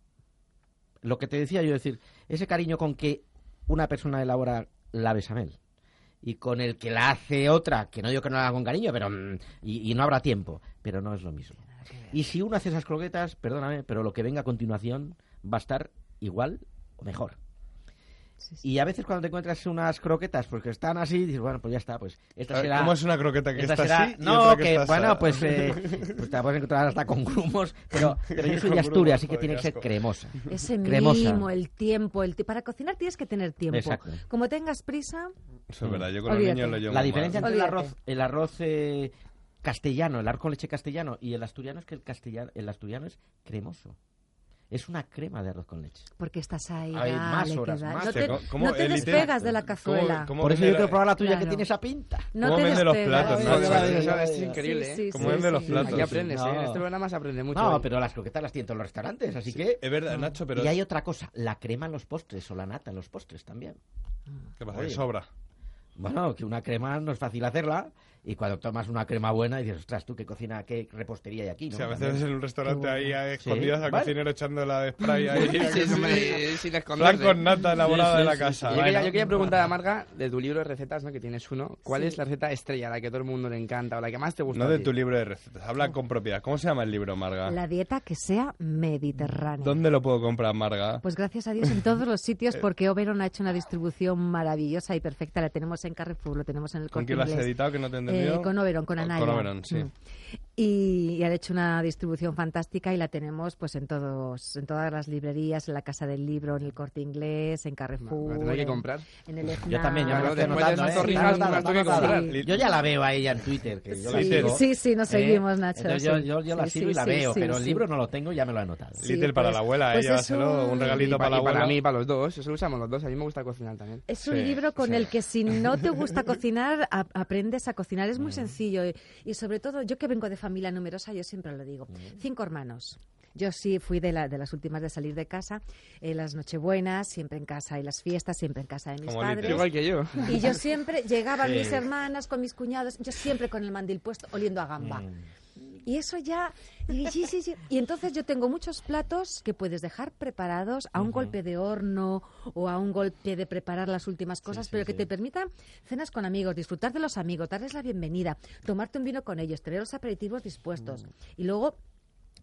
lo que te decía yo, decir, ese cariño con que una persona elabora la bechamel y con el que la hace otra, que no digo que no la haga con cariño, pero mm, y, y no habrá tiempo, pero no es lo mismo. Y si uno hace esas croquetas, perdóname, pero lo que venga a continuación va a estar igual o mejor. Sí, sí. Y a veces cuando te encuentras unas croquetas, pues que están así, dices, bueno, pues ya está, pues esta será... ¿Cómo es una croqueta que está será- así? y no, otra que, está bueno, asada? pues, eh, pues te la puedes encontrar hasta con grumos, pero, pero yo soy de Asturias, así que tiene que ser cremosa. Ese Cremosa. mimo, el tiempo, el para cocinar tienes que tener tiempo. Exacto. Como tengas prisa, Eso es verdad, yo con Olvídate. los niños lo llevo La mal. diferencia entre el arroz, el arroz eh, castellano, el arroz con leche castellano y el asturiano es que el, castellano, el asturiano es cremoso. Es una crema de arroz con leche. porque estás ahí, Hay más horas, más. No te, ¿cómo- cómo no te despegas de la ¿Cómo- cazuela. cómo Por eso yo quiero probar la tuya que tiene esa pinta. No cómo te vende los platos, sí, es increíble, sí, ¿eh? sí, ¿Cómo sí, vende los platos? Aquí aprendes, ¿eh? En No. este programa se aprende mucho. No, ¿eh? pero las croquetas las tienen todos los restaurantes, así que... Es verdad, Nacho, pero Y hay otra cosa, la crema en los postres o la nata en los postres también. ¿qué pasa? Que sobra. Bueno, que una crema no es fácil hacerla y cuando tomas una crema buena dices, ostras, tú qué cocina, qué repostería hay aquí, O ¿no? sea, a veces en un restaurante ahí a Sí. escondidas al Vale. cocinero echando la de spray ahí. Sí, sí. hombre, sin Plan esconderse. con nata elaborada Sí, de sí, la sí, casa. Yo quería, yo quería preguntar a Marga, de tu libro de recetas, ¿no? que tienes uno, ¿cuál Sí. es la receta estrella, la que a todo el mundo le encanta o la que más te gusta? No de tu libro de recetas, habla con propiedad. ¿Cómo se llama el libro, Marga? La dieta que sea mediterránea. ¿Dónde lo puedo comprar, Marga? Pues gracias a Dios en todos los Eh. sitios, porque Oberon ha hecho una distribución maravillosa y perfecta. La tenemos en Carrefour, lo tenemos en el ¿Con Corte quién lo has editado que no te he Eh, con Oberon, con Con Anaya. Oberon, sí. Mm. Y, y han hecho una distribución fantástica y la tenemos pues en todos, en todas las librerías, en la Casa del Libro, en el Corte Inglés, en Carrefour. La tendré que en- comprar. En el Yo también, me lo esas ¿eh? torrijas, me que está comprar. anotada. Yo ya la veo a ella en Twitter, que yo la Sí, sigo. Sí, sí, nos ¿eh? seguimos, Nacho. Entonces sí. yo, yo, yo la Sí, sigo y la sí, veo, sí, pero el sí. libro no lo tengo, ya me lo he anotado. Sí, Little para pues- la abuela, pues ¿eh? es Llévaselo, un un- regalito Y para la y para abuela. mí para los dos, eso lo usamos los dos. A mí me gusta cocinar también. Es un libro con el que si no te gusta cocinar, aprendes a cocinar. Es muy sencillo. Y, y sobre todo, yo que vengo de familia numerosa, yo siempre lo digo. Cinco hermanos. Yo sí fui de, la- de las últimas de salir de casa. eh, las nochebuenas, siempre en casa. Y las fiestas, siempre en casa de mis Como padres. Igual que yo. Y yo siempre, llegaban Sí. mis hermanas con mis cuñados, yo siempre con el mandil puesto, oliendo a gamba. Y eso ya, y, sí, sí, sí. y entonces yo tengo muchos platos que puedes dejar preparados a un golpe de horno o a un golpe de preparar las últimas cosas, sí, pero que te permitan cenas con amigos, disfrutar de los amigos, darles la bienvenida, tomarte un vino con ellos, tener los aperitivos dispuestos. Y luego,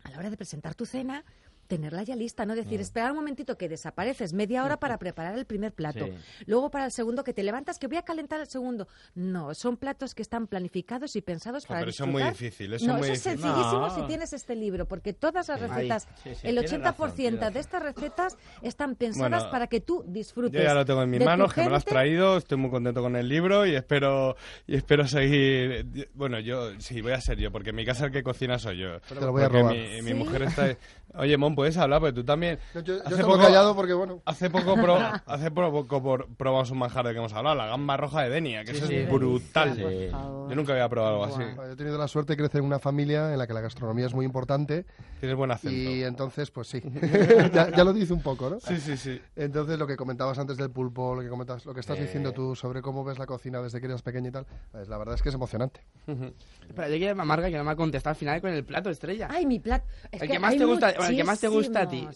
a la hora de presentar tu cena, tenerla ya lista, no decir, esperar un momentito que desapareces media hora para preparar el primer plato. Sí. Luego para el segundo que te levantas que voy a calentar el segundo. No, son platos que están planificados y pensados Jo, para pero eso es muy disfrutar. difícil, eso no, muy eso es difícil. sencillísimo No. si tienes este libro, porque todas las recetas, Sí, sí, el tienes 80% razón, de estas recetas están pensadas Bueno, para que tú disfrutes. Yo ya lo tengo en mis manos, que me lo has traído, estoy muy contento con el libro y espero y espero seguir. Bueno, yo sí, voy a ser yo, porque en mi casa el que cocina soy yo. Te lo voy a Porque robar. Mi, mi ¿Sí? mujer está... Oye, Mon, ¿puedes hablar? Porque tú también... Yo, yo Hace poco- callado porque, bueno, Hace poco, pro- hace poco por- probamos un manjar de que hemos hablado, la gamba roja de Denia, que eso sí. es brutal. Sí. Yo nunca había probado algo así. Yo he tenido la suerte de crecer en una familia en la que la gastronomía es muy importante Tienes buen acento. y entonces, pues sí, ya, ya lo dice un poco, ¿no? Sí, sí, sí. Entonces, lo que comentabas antes del pulpo, lo que comentas, lo que estás Eh. diciendo tú sobre cómo ves la cocina desde que eras pequeña y tal, pues, la verdad es que es emocionante. Espera, yo quiero a Marga que no me ha contestado al final con el plato estrella. Ay, mi plato. El que más te gusta- bueno, el que más te gusta a ti.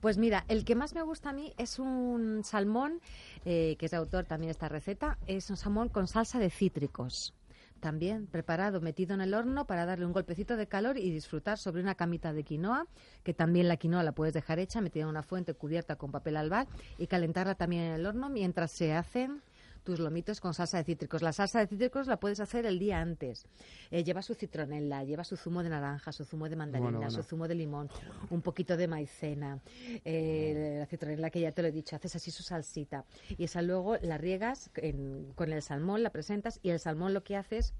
Pues mira, el que más me gusta a mí es un salmón, eh, que es de autor también esta receta, es un salmón con salsa de cítricos. También preparado, metido en el horno para darle un golpecito de calor y disfrutar sobre una camita de quinoa, que también la quinoa la puedes dejar hecha, metida en una fuente cubierta con papel albal y calentarla también en el horno mientras se hacen tus lomitos con salsa de cítricos. La salsa de cítricos la puedes hacer el día antes. Eh, lleva su citronela, lleva su zumo de naranja, su zumo de mandarina, Bueno, bueno. su zumo de limón, un poquito de maicena, eh, la citronela que ya te lo he dicho, haces así su salsita. Y esa luego la riegas en- con el salmón, la presentas y el salmón lo que haces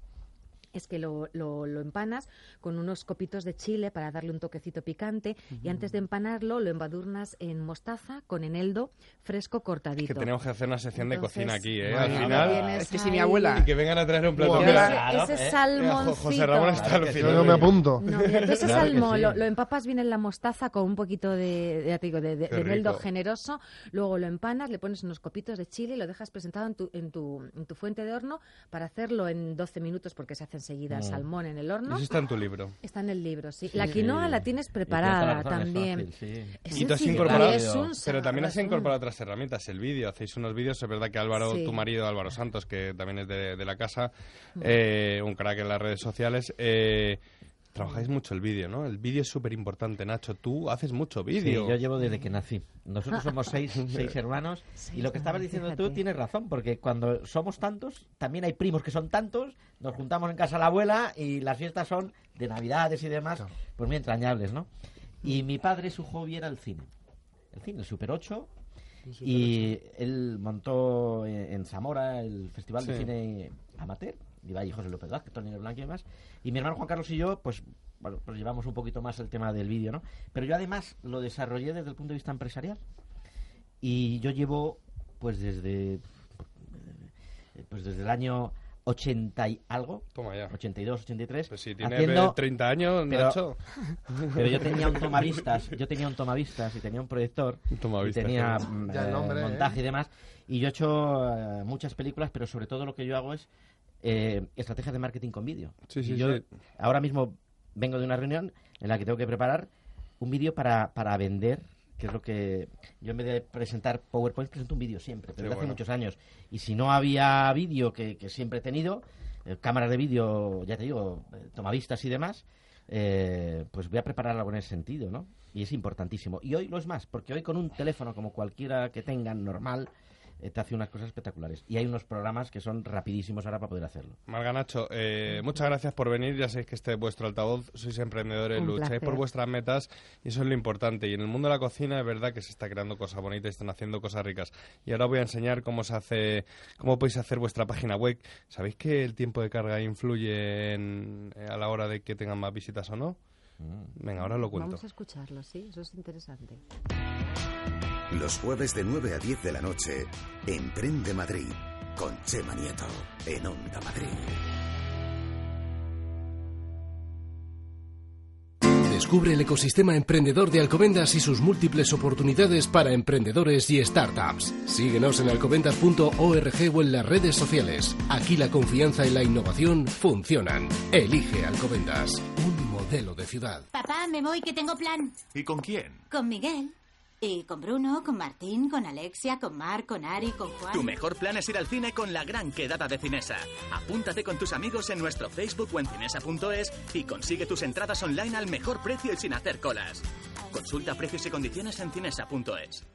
es que lo, lo- lo empanas con unos copitos de chile para darle un toquecito picante y antes de empanarlo lo embadurnas en mostaza con eneldo fresco cortadito. Que tenemos que hacer una sección de Entonces, cocina aquí, ¿eh? bueno, Al final. Es que si mi abuela- Y que vengan a traer un plato. Wow. Ese- Mira, Claro, ese eh. Jo- José Ramón está que alucinando. Yo no me apunto. No, ese Claro salmón sí. lo, lo empapas bien en la mostaza con un poquito de, de, ya te digo, de, de- de eneldo rico. generoso, luego lo empanas, le pones unos copitos de chile y lo dejas presentado en tu, en tu, en tu fuente de horno para hacerlo en 12 minutos porque se hace enseguida el Mm. salmón en el horno. Eso está en tu libro. Está en el libro, sí. Sí, la sí. quinoa la tienes preparada razón, es también. fácil, sí. Es Y tú has incorporado, es un pero también has incorporado otras herramientas, el vídeo, hacéis unos vídeos, es verdad que Álvaro, Sí. tu marido Álvaro Santos, que también es de, de la casa, eh, un crack en las redes sociales, eh, trabajáis mucho el vídeo, ¿no? El vídeo es súper importante, Nacho, tú haces mucho Sí, vídeo. yo llevo desde que nací. Nosotros somos seis, seis hermanos. Y lo que estabas diciendo tú tienes razón, porque cuando somos tantos, también hay primos que son tantos, nos juntamos en casa de la abuela y las fiestas son de navidades y demás, pues muy entrañables, ¿no? Y mi padre, su hobby era el cine. El cine, el Super 8. Y él montó en, en Zamora el Festival de Sí. Cine Amateur. Iba allí José López Vázquez, Tony Blanco y demás. Y mi hermano Juan Carlos y yo, pues, bueno, pues llevamos un poquito más el tema del vídeo, ¿no? Pero yo además lo desarrollé desde el punto de vista empresarial. Y yo llevo, pues desde, eh, pues desde el año 80 y algo, Toma ya. 82, 83, Pues si tiene haciendo- 30 años, pero- Nacho. pero yo tenía un tomavistas, yo tenía un tomavistas y tenía un proyector Un tomavistas, y tenía Ya el eh, nombre, ¿eh? montaje y demás. Y yo he hecho eh, muchas películas, pero sobre todo lo que yo hago es eh, estrategias de marketing con vídeo. Sí, sí, yo sí. ahora mismo vengo de una reunión en la que tengo que preparar un vídeo para, para vender, que es lo que yo en vez de presentar PowerPoint presento un vídeo siempre, Qué desde hace muchos años. Y si no había vídeo que, que siempre he tenido, eh, cámaras de vídeo, ya te digo, eh, tomavistas y demás, eh, pues voy a preparar algo en ese sentido, ¿no? Y es importantísimo. Y hoy lo es más, porque hoy con un teléfono como cualquiera que tengan normal, te hace unas cosas espectaculares. Y hay unos programas que son rapidísimos ahora para poder hacerlo. Marga Nacho, eh, muchas gracias por venir. Ya sabéis que este es vuestro altavoz. Sois emprendedores, Un lucháis placer. por vuestras metas y eso es lo importante. Y en el mundo de la cocina es verdad que se está creando cosas bonitas y están haciendo cosas ricas. Y ahora voy a enseñar cómo se hace, cómo podéis hacer vuestra página web. ¿Sabéis que el tiempo de carga influye en- eh, a la hora de que tengan más visitas o no? Venga, ahora lo cuento. Vamos a escucharlo, sí, eso es interesante. Los jueves de 9 a 10 de la noche, Emprende Madrid, con Chema Nieto, en Onda Madrid. Descubre el ecosistema emprendedor de Alcobendas y sus múltiples oportunidades para emprendedores y startups. Síguenos en alcobendas.org o en las redes sociales. Aquí la confianza y la innovación funcionan. Elige Alcobendas, un modelo de ciudad. Papá, me voy que tengo plan. ¿Y con quién? Con Miguel. Y con Bruno, con Martín, con Alexia, con Mar, con Ari, con Juan. Tu mejor plan es ir al cine con la gran quedada de Cinesa. Apúntate con tus amigos en nuestro Facebook o en cinesa.es y consigue tus entradas online al mejor precio y sin hacer colas. Consulta precios y condiciones en cinesa.es.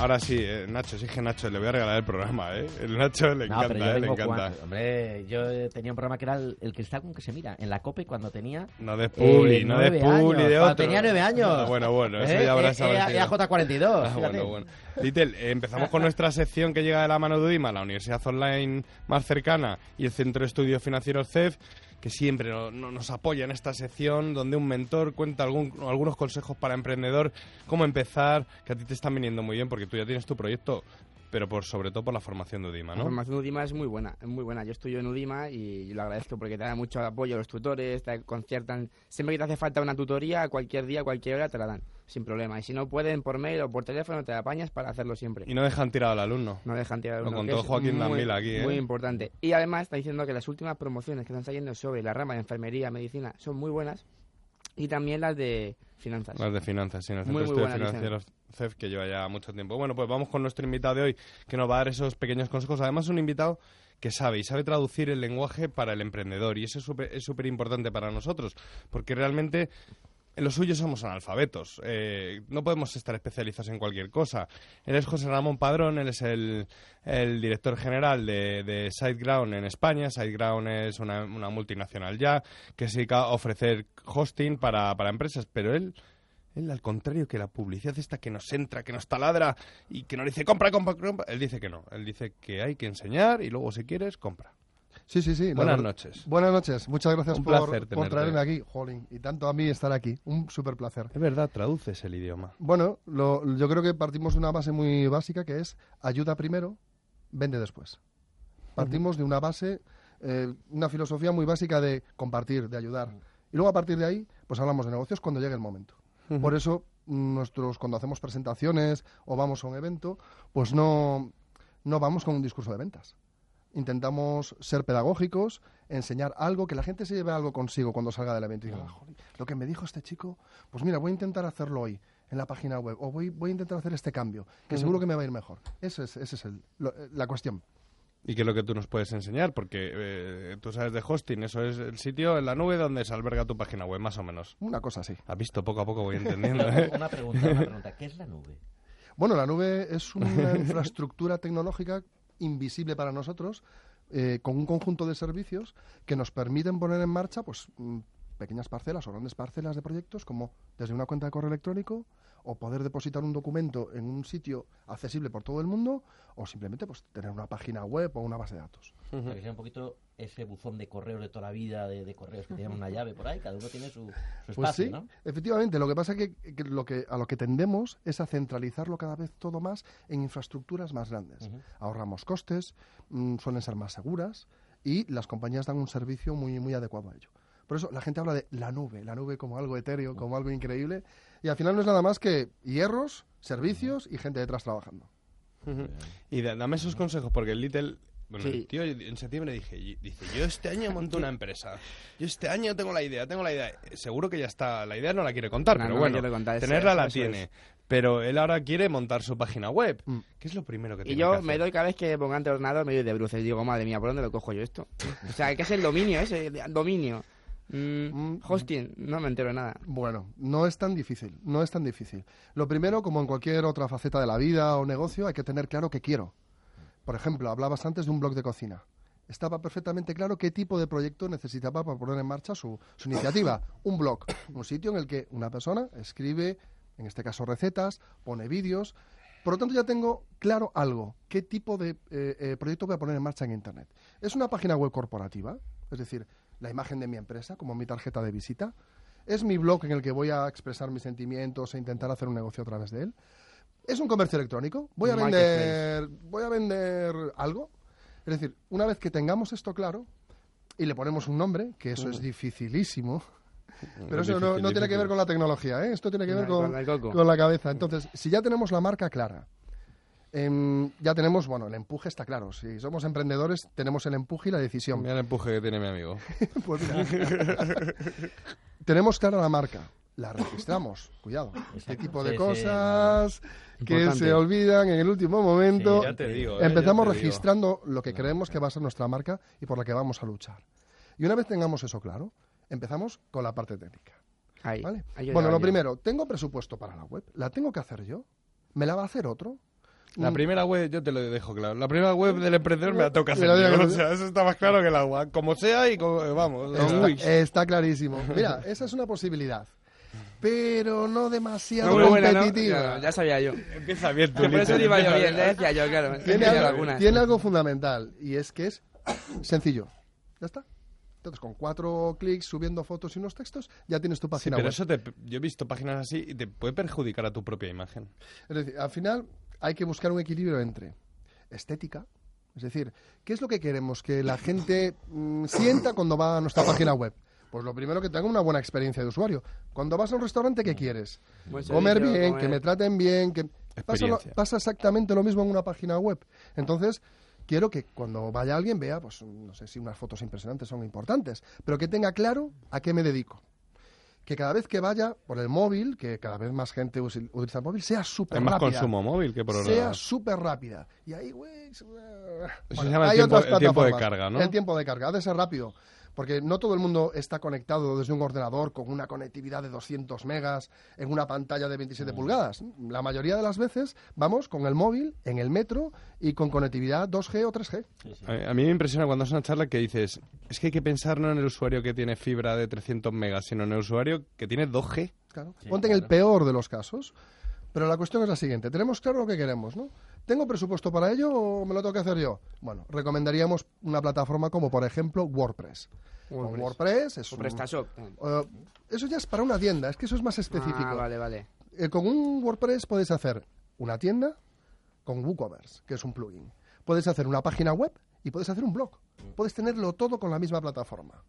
Ahora sí, eh, Nacho, sí que Nacho, le voy a regalar el programa, ¿eh? El Nacho le No, encanta, pero yo eh, le encanta. cuan- Hombre, yo tenía un programa que era el, el cristal con que se mira, en la COPE cuando tenía... No de Publi, eh, no de Publi, de cuando otro. tenía nueve años. Ah, bueno, bueno, eso Eh, ya habrás eh, sabido. AJ42, Ah, fíjate. bueno, bueno. Little, eh, empezamos con nuestra sección que llega de la mano de UDIMA, la universidad online más cercana y el Centro de Estudios Financieros CEF, que siempre no- no- nos apoya en esta sección donde un mentor cuenta algún- algunos consejos para emprendedor, cómo empezar, que a ti te están viniendo muy bien porque tú ya tienes tu proyecto, pero por sobre todo por la formación de UDIMA, La ¿no? formación de UDIMA es muy buena, es muy buena. Yo estudio en UDIMA y lo agradezco porque te da mucho apoyo los tutores, te conciertan. Siempre que te hace falta una tutoría, cualquier día, cualquier hora te la dan, sin problema. Y si no pueden, por mail o por teléfono, te apañas para hacerlo siempre. Y no dejan tirado al alumno. No dejan tirar Lo uno, contó que es Joaquín muy- Damila aquí, ¿eh? Muy importante. Y además está diciendo que las últimas promociones que están saliendo sobre la rama de enfermería, medicina, son muy buenas. Y también las de finanzas. Las de finanzas, sí, en el Muy, Centro muy de Estudios Financieros CEF, que lleva ya mucho tiempo. Bueno, pues vamos con nuestro invitado de hoy, que nos va a dar esos pequeños consejos. Además, un invitado que sabe y sabe traducir el lenguaje para el emprendedor. Y eso es súper es importante para nosotros, porque realmente los suyos somos analfabetos. Eh, no podemos estar especializados en cualquier cosa. Él es José Ramón Padrón, él es el, director general de, de SiteGround en España. SiteGround es una, una multinacional ya que se dedica ofrecer hosting para, para empresas, pero él él, al contrario que la publicidad esta que nos entra, que nos taladra y que nos dice compra, compra, compra, él dice que no. Él dice que hay que enseñar y luego si quieres, compra. Sí, sí, sí. Buenas noches. Buenas noches. Muchas gracias Un por, traerme aquí, Jolín. Y tanto a mí estar aquí. Un súper placer. Es verdad, traduces el idioma. Bueno, lo- yo creo que partimos de una base muy básica que es ayuda primero, vende después. Partimos de una base, eh, una filosofía muy básica de compartir, de ayudar. Y luego a partir de ahí, pues hablamos de negocios cuando llegue el momento. Por eso, nuestros, cuando hacemos presentaciones o vamos a un evento, pues no, no vamos con un discurso de ventas. Intentamos ser pedagógicos, enseñar algo, que la gente se lleve algo consigo cuando salga del evento y diga, "Ah, joder, lo que me dijo este chico, pues mira, voy a intentar hacerlo hoy en la página web o voy, voy a intentar hacer este cambio, que seguro que me va a ir mejor. Esa es, ese es el- lo- eh, la cuestión. ¿Y qué es lo que tú nos puedes enseñar? Porque eh, tú sabes de hosting, eso es el sitio en la nube donde se alberga tu página web, más o menos. Una cosa así. Has visto, poco a poco voy entendiendo. ¿eh? Una pregunta, una pregunta. ¿Qué es la nube? Bueno, la nube es una infraestructura tecnológica invisible para nosotros, eh, con un conjunto de servicios que nos permiten poner en marcha pues, mm, pequeñas parcelas o grandes parcelas de proyectos, como desde una cuenta de correo electrónico, o poder depositar un documento en un sitio accesible por todo el mundo, o simplemente pues, tener una página web o una base de datos. O sea, que sea un poquito ese buzón de correos de toda la vida, de, de correos que tienen una llave por ahí, cada uno tiene su, su Pues espacio, sí, ¿no? efectivamente. Lo que pasa es que, que lo que a lo que tendemos es a centralizarlo cada vez todo más en infraestructuras más grandes. Ahorramos costes, mm, suelen ser más seguras y las compañías dan un servicio muy, muy adecuado a ello. Por eso la gente habla de la nube, la nube como algo etéreo, como algo increíble, y al final no es nada más que hierros, servicios y gente detrás trabajando. Y da- dame esos consejos, porque el Little... Bueno, Sí. el tío en septiembre dije, y- dice, yo este año monto una empresa. Yo este año tengo la idea, tengo la idea. Eh, Seguro que ya está, la idea no la quiere contar, No, pero no bueno, quiere contar, eso- tenerla la eso tiene. es. Pero él ahora quiere montar su página web. Mm. ¿Qué es lo primero que Y tiene que yo hacer? me doy cada vez que pongo ante el ordenador, me doy de bruces. Digo, madre mía, ¿por dónde lo cojo yo esto? O sea, ¿qué es el dominio ese? Dominio. Mm, Mm. hosting, no me entero de nada. Bueno, no es tan difícil, no es tan difícil. Lo primero, como en cualquier otra faceta de la vida o negocio, hay que tener claro qué quiero. Por ejemplo, hablabas antes de un blog de cocina. Estaba perfectamente claro qué tipo de proyecto necesitaba para poner en marcha su, su iniciativa. Un blog, un sitio en el que una persona escribe, en este caso recetas, pone vídeos. Por lo tanto, ya tengo claro algo, qué tipo de eh, eh, proyecto voy a poner en marcha en Internet. ¿Es una página web corporativa? Es decir, la imagen de mi empresa como mi tarjeta de visita. ¿Es mi blog en el que voy a expresar mis sentimientos e intentar hacer un negocio a través de él? ¿Es un comercio electrónico? ¿Voy a vender, voy a vender algo? Es decir, una vez que tengamos esto claro y le ponemos un nombre, que eso es dificilísimo, pero Es eso no, tiene que ver con la tecnología, ¿eh? esto tiene que ver con la cabeza. Entonces, si ya tenemos la marca clara, em, ya tenemos, bueno, el empuje está claro. Si somos emprendedores, tenemos el empuje y la decisión. Mira el empuje que tiene mi amigo. Pues mira. tenemos clara la marca. La registramos. Cuidado. Este tipo de sí, cosas que Importante. se olvidan en el último momento. Sí, Ya te digo. ¿eh? Empezamos Ya te digo. registrando lo que creemos que va a ser nuestra marca y por la que vamos a luchar. Y una vez tengamos eso claro, empezamos con la parte técnica. Ahí, ¿vale? ahí Bueno, lo yo. primero, ¿tengo presupuesto para la web? ¿La tengo que hacer yo? ¿Me la va a hacer otro? La Mm, primera web, yo te lo dejo claro. La primera web del emprendedor me la toca hacer. tengo yo. que O sea, eso está más claro que el agua. Como sea y como, vamos. está clarísimo. Mira, esa es una posibilidad. Pero no demasiado Muy buena, ¿no? competitiva. Ya sabía yo. Empieza bien tu por eso iba yo bien, ya decía yo, claro. tiene, algo, lagunas. tiene algo fundamental y es que es sencillo. Ya está. Entonces, con cuatro clics subiendo fotos y unos textos, ya tienes tu Sí, página pero web. eso te, yo he visto páginas así y te puede perjudicar a tu propia imagen. Es decir, al final hay que buscar un equilibrio entre estética, es decir, ¿qué es lo que queremos que la gente mm, sienta cuando va a nuestra página web? Pues lo primero que tenga una buena experiencia de usuario. Cuando vas a un restaurante, ¿qué quieres? Buen Comer servicio, bien, comer- que me traten bien, que pasa, lo- pasa exactamente lo mismo en una página web. Entonces, quiero que cuando vaya alguien vea, pues no sé si unas fotos impresionantes son importantes, pero que tenga claro a qué me dedico. Que cada vez que vaya por el móvil, que cada vez más gente utiliza el móvil, sea súper Hay más rápida. consumo móvil que por sea ordenador. súper rápida. Y ahí, güey, Eso se llama el hay tiempo- el tiempo de carga, ¿no? El tiempo de carga, ha de ser rápido. Porque no todo el mundo está conectado desde un ordenador con una conectividad de 200 megas en una pantalla de 27 pulgadas. La mayoría de las veces vamos con el móvil, en el metro y con conectividad 2G o 3G. A a mí me impresiona cuando es una charla que dices, es que hay que pensar no en el usuario que tiene fibra de 300 megas, sino en el usuario que tiene 2G. Claro. Ponte en el peor de los casos. Pero la cuestión es la siguiente. Tenemos claro lo que queremos, ¿no? ¿Tengo presupuesto para ello o me lo tengo que hacer yo? Bueno, recomendaríamos una plataforma como, por ejemplo, WordPress. WordPress. WordPress es O un- PrestaShop. Eh, eso ya es para una tienda, es que eso es más específico. Ah, vale, vale. Eh, con un WordPress puedes hacer una tienda con WooCommerce, que es un plugin. Puedes hacer una página web y puedes hacer un blog. Puedes tenerlo todo con la misma plataforma.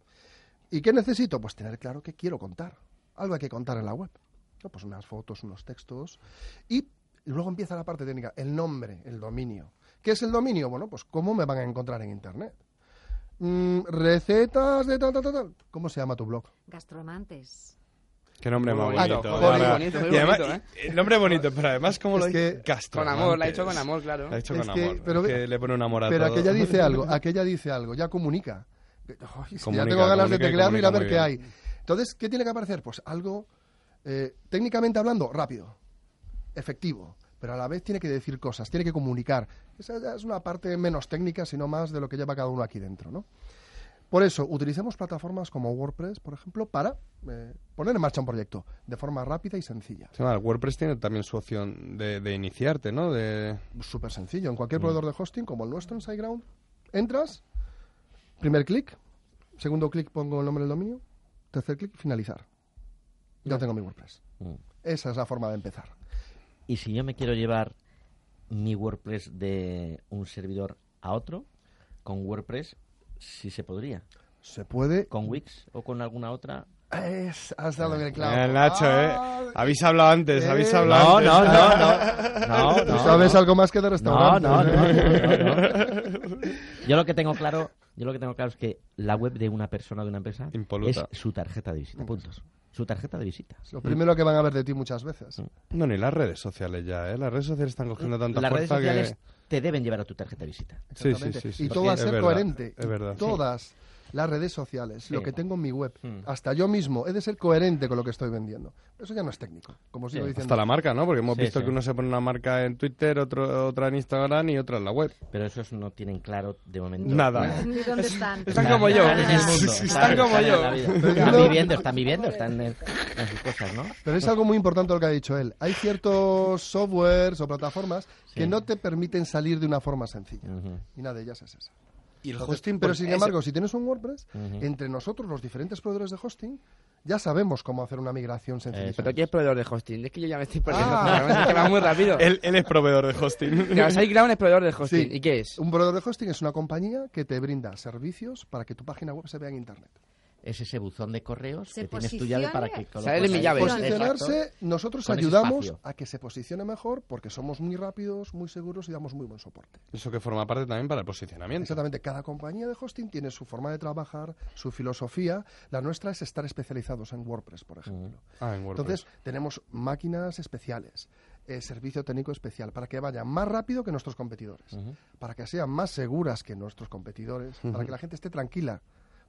¿Y qué necesito? Pues tener claro qué quiero contar. Algo hay que contar en la web. ¿No? Pues unas fotos, unos textos. Y luego empieza la parte técnica, el nombre, el dominio. ¿Qué es el dominio? Bueno, pues cómo me van a encontrar en Internet. Mm, recetas de tal, tal, tal, tal. ¿Cómo se llama tu blog? Gastromantes. Qué nombre Muy bonito, bonito. muy bonito, muy y además- bonito, ¿eh? El nombre bonito, pero además como lo que- Castro. Con amor, la ha hecho con amor, claro. La ha hecho Es con que- amor. pero es que le pone un amor a Pero todo. aquella dice algo, aquella dice algo, ya comunica. Ay, Comunica, ya tengo ganas de teclearlo y ir a ver qué hay. Entonces, ¿qué tiene que aparecer? Pues algo, eh, técnicamente hablando, rápido, efectivo, pero a la vez tiene que decir cosas, tiene que comunicar. Esa ya es una parte menos técnica, sino más de lo que lleva cada uno aquí dentro, ¿no? Por eso, utilicemos plataformas como WordPress, por ejemplo, para eh, poner en marcha un proyecto de forma rápida y sencilla. Sí, WordPress tiene también su opción de, de iniciarte, ¿no? De... Súper sencillo. En cualquier Mm. proveedor de hosting, como el nuestro en SiteGround, entras, primer clic, segundo clic pongo el nombre del dominio, tercer clic, finalizar. Ya tengo mi WordPress. Mm. Esa es la forma de empezar. Y si yo me quiero llevar mi WordPress de un servidor a otro, con WordPress sí se podría. Se puede. ¿Con Wix o con alguna otra? Es- has dado en el clavo. Eh, Nacho, ¿eh? Ah, Habéis hablado antes, eh. habéis hablado No, antes. no, no, no. No, ¿Tú no, sabes no. algo más que de No, restaurante? no, no, no, no. Yo lo que tengo claro, yo lo que tengo claro es que la web de una persona o de una empresa Impoluta. es su tarjeta de visita, puntos. Su tarjeta de visita. Lo primero que van a ver de ti muchas veces. No, ni las redes sociales ya, ¿eh? Las redes sociales están cogiendo tanta Las redes fuerza sociales que... te deben llevar a tu tarjeta de visita. Sí, sí, sí, sí. Y todo va a ser verdad, coherente. Es verdad. Todas las redes sociales, Sí. lo que tengo en mi web, Mm. hasta yo mismo, he de ser coherente con lo que estoy vendiendo. Eso ya no es técnico, como sigo Sí, diciendo. Hasta la marca, ¿no? Porque hemos Sí, visto sí. que uno se pone una marca en Twitter, otro, otra en Instagram y otra en la web. Pero esos no tienen claro de momento. Nada. Ni dónde están. Están como yo. Están en el mundo. Están como yo. Están no- viviendo, están viviendo, están en, en sus cosas, ¿no? Pero es algo muy importante lo que ha dicho él. Hay ciertos softwares o plataformas que no te permiten salir de una forma sencilla. Y una de ellas es esa. Y el Entonces, hosting, pero por- sin ese- embargo, si tienes un WordPress, entre nosotros, los diferentes proveedores de hosting, ya sabemos cómo hacer una migración sencilla. Pero ¿qué es proveedor de hosting? Es que yo ya me estoy perdiendo. Ah. Es que va muy rápido. Él, él es proveedor de hosting. SiteGround es proveedor de hosting. Sí. ¿Y qué es? Un proveedor de hosting es una compañía que te brinda servicios para que tu página web se vea en Internet. Es ese buzón de correos Se que tienes tu llave para que Sale mi llave. Posicionarse, Exacto. nosotros Con ayudamos a que se posicione mejor porque somos muy rápidos, muy seguros y damos muy buen soporte. Eso que forma parte también para el posicionamiento. Exactamente, cada compañía de hosting tiene su forma de trabajar, su filosofía. La nuestra es estar especializados en WordPress, por ejemplo. Ah, en WordPress. Entonces, tenemos máquinas especiales, eh, servicio técnico especial, para que vayan más rápido que nuestros competidores, para que sean más seguras que nuestros competidores, para que la gente esté tranquila.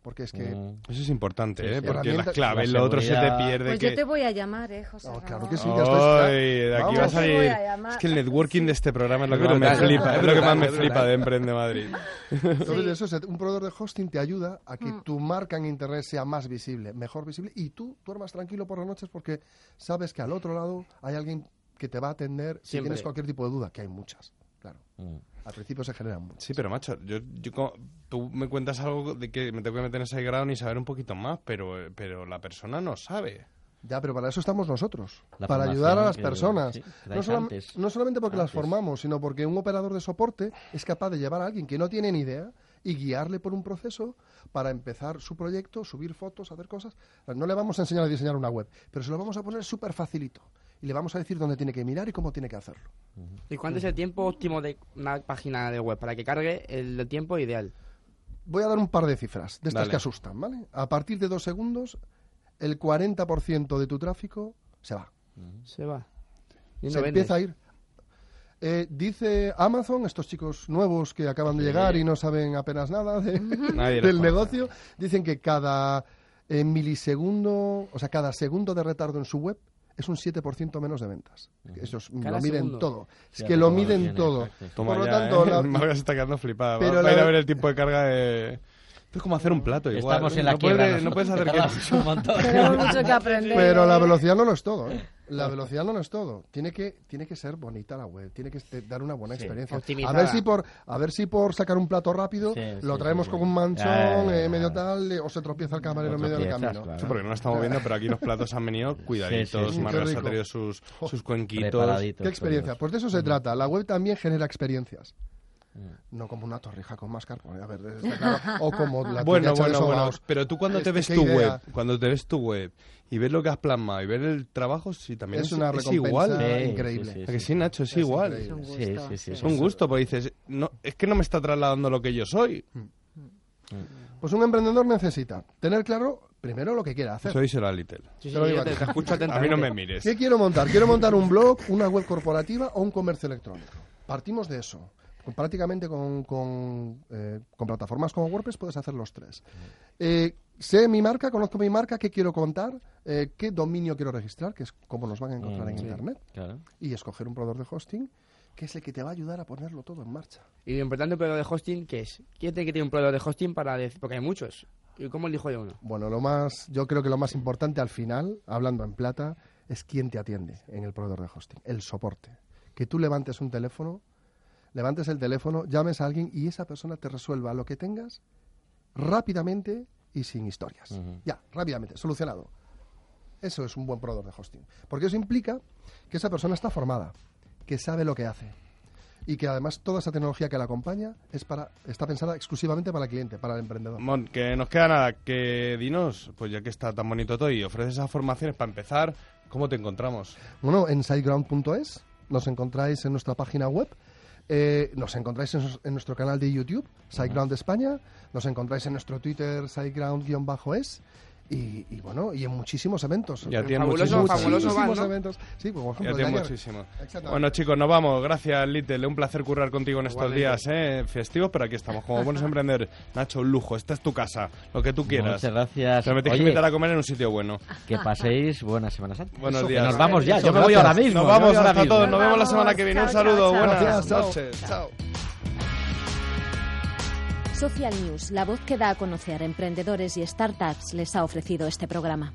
Porque es que... Mm. Eso es importante, Sí, ¿eh? Porque las claves, la lo otro se te pierde. Pues que... yo te voy a llamar, ¿eh, José No, claro Ramón? que sí, ya estoy- Ay, de aquí va a salir. Es que el networking de este programa es lo que más me flipa. es lo que más me flipa de Emprende Madrid. Entonces, Sí. eso es, un proveedor de hosting te ayuda a que Mm. tu marca en Internet sea más visible, mejor visible, y tú duermas tranquilo por las noches porque sabes que al otro lado hay alguien que te va a atender si Siempre. tienes cualquier tipo de duda, que hay muchas, claro. Mm. Al principio se generan muchas. Sí, pero macho, yo, yo tú me cuentas algo de que me tengo que meter en ese grado y saber un poquito más, pero, pero la persona no sabe. Ya, pero para eso estamos nosotros, La para ayudar a las que- personas. sí, no, dais solam- antes. no solamente porque las formamos, sino porque un operador de soporte es capaz de llevar a alguien que no tiene ni idea y guiarle por un proceso para empezar su proyecto, subir fotos, hacer cosas. No le vamos a enseñar a diseñar una web, pero se lo vamos a poner súper facilito. Y le vamos a decir dónde tiene que mirar y cómo tiene que hacerlo. ¿Y cuánto es el tiempo óptimo de una página de web para que cargue el tiempo ideal? Voy a dar un par de cifras, de estas Dale. que asustan, ¿vale? A partir de dos segundos, el 40% de tu tráfico se va. Se va. Y se vendes. empieza a ir. Eh, dice Amazon, estos chicos nuevos que acaban de llegar y no saben apenas nada de- del negocio, dicen que cada eh, milisegundo, o sea, cada segundo de retardo en su web es un 7% menos de ventas. Eso es- Cada lo miden segundo. todo. Es Sí, que lo miden tiene, todo. Por lo ya, tanto, ¿eh? la- Marga se está quedando flipada. Pero va, va la- a ir a ver el tiempo de carga de... Esto es como hacer un plato igual. Estamos en la no quiebra. puedes, no puedes hacer que... Tenemos mucho que aprender. Pero la velocidad no lo es todo, ¿eh? La velocidad no lo es todo. Tiene que, tiene que ser bonita la web, tiene que este- dar una buena Sí, experiencia. A optimizada. ver si por, a ver si por sacar un plato rápido Sí, lo traemos con un manchón eh, medio tal eh, o se tropieza el camarero en medio del camino. claro. Porque no lo estamos viendo, pero aquí los platos han venido cuidaditos. Se ha traído sus, sus cuenquitos. ¿Qué experiencia? Pues de eso se trata. La web también genera experiencias. Mm. No como una torrija con mascarpone, a ver, claro. O como la Bueno, de bueno, bueno. Pero tú cuando te ves tu idea. web, cuando te ves tu web y ves lo que has plasmado y ver el trabajo, sí, también es, Es una es recompensa igual. Sí, increíble. sí, ¿A que sí, Nacho? Es, igual. increíble. Es un gusto, sí, sí, Es sí. un gusto, porque dices, no, es que no me está trasladando lo que yo soy. Pues un emprendedor necesita tener claro primero lo que quiere hacer. Eso díselo a Little. Sí, sí, Te a te, ti. te escucho A mí no me mires. ¿Qué quiero montar? Quiero montar un blog, una web corporativa o un comercio electrónico. Partimos de eso. Prácticamente con, con, eh, con plataformas como WordPress puedes hacer los tres. Eh, sé mi marca, conozco mi marca, qué quiero contar, eh, qué dominio quiero registrar, que es cómo nos van a encontrar Mm, en sí. Internet, Claro. y escoger un proveedor de hosting que es el que te va a ayudar a ponerlo todo en marcha. Y lo importante un proveedor de hosting, ¿qué es? ¿Quién tiene que tener un proveedor de hosting para decir? Porque hay muchos. ¿Y cómo elijo yo uno? Bueno, lo más, yo creo que lo más importante al final, hablando en plata, es quién te atiende en el proveedor de hosting, el soporte. Que tú levantes un teléfono, levantes el teléfono, llames a alguien y esa persona te resuelva lo que tengas rápidamente y sin historias. Ya, rápidamente, solucionado. Eso es un buen proveedor de hosting. Porque eso implica que esa persona está formada, que sabe lo que hace. Y que además toda esa tecnología que la acompaña es para, está pensada exclusivamente para el cliente, para el emprendedor. Mon, que nos queda nada, que dinos, pues ya que está tan bonito todo y ofreces esas formaciones para empezar, ¿cómo te encontramos? Bueno, en siteground.es nos encontráis en nuestra página web, eh, nos encontráis en, en nuestro canal de YouTube, Siteground España, nos encontráis en nuestro Twitter, Siteground-es, y, y bueno, y en muchísimos eventos. Ya tiene fabuloso, muchísimos- fabuloso van, muchísimos ¿no? eventos. Sí, pues, por ejemplo, Ya tiene ayer. muchísimo. Exactamente. Bueno, chicos, nos vamos. Gracias, Little. Un placer currar contigo en estos Igualmente. días ¿eh? festivos, pero aquí estamos como buenos emprendedores. Nacho, un lujo. Esta es tu casa. Lo que tú quieras. Muchas gracias. Pero me tienes que invitar a comer en un sitio bueno. que paséis buena Semana Santa. Buenos Eso, días. nos vamos ya. Eso, Yo me voy ahora mismo. Nos vamos hasta todos. Nos vemos la semana que viene. Un saludo. chao, chao. Buenas noches. Chao. Social News, la voz que da a conocer emprendedores y startups, les ha ofrecido este programa.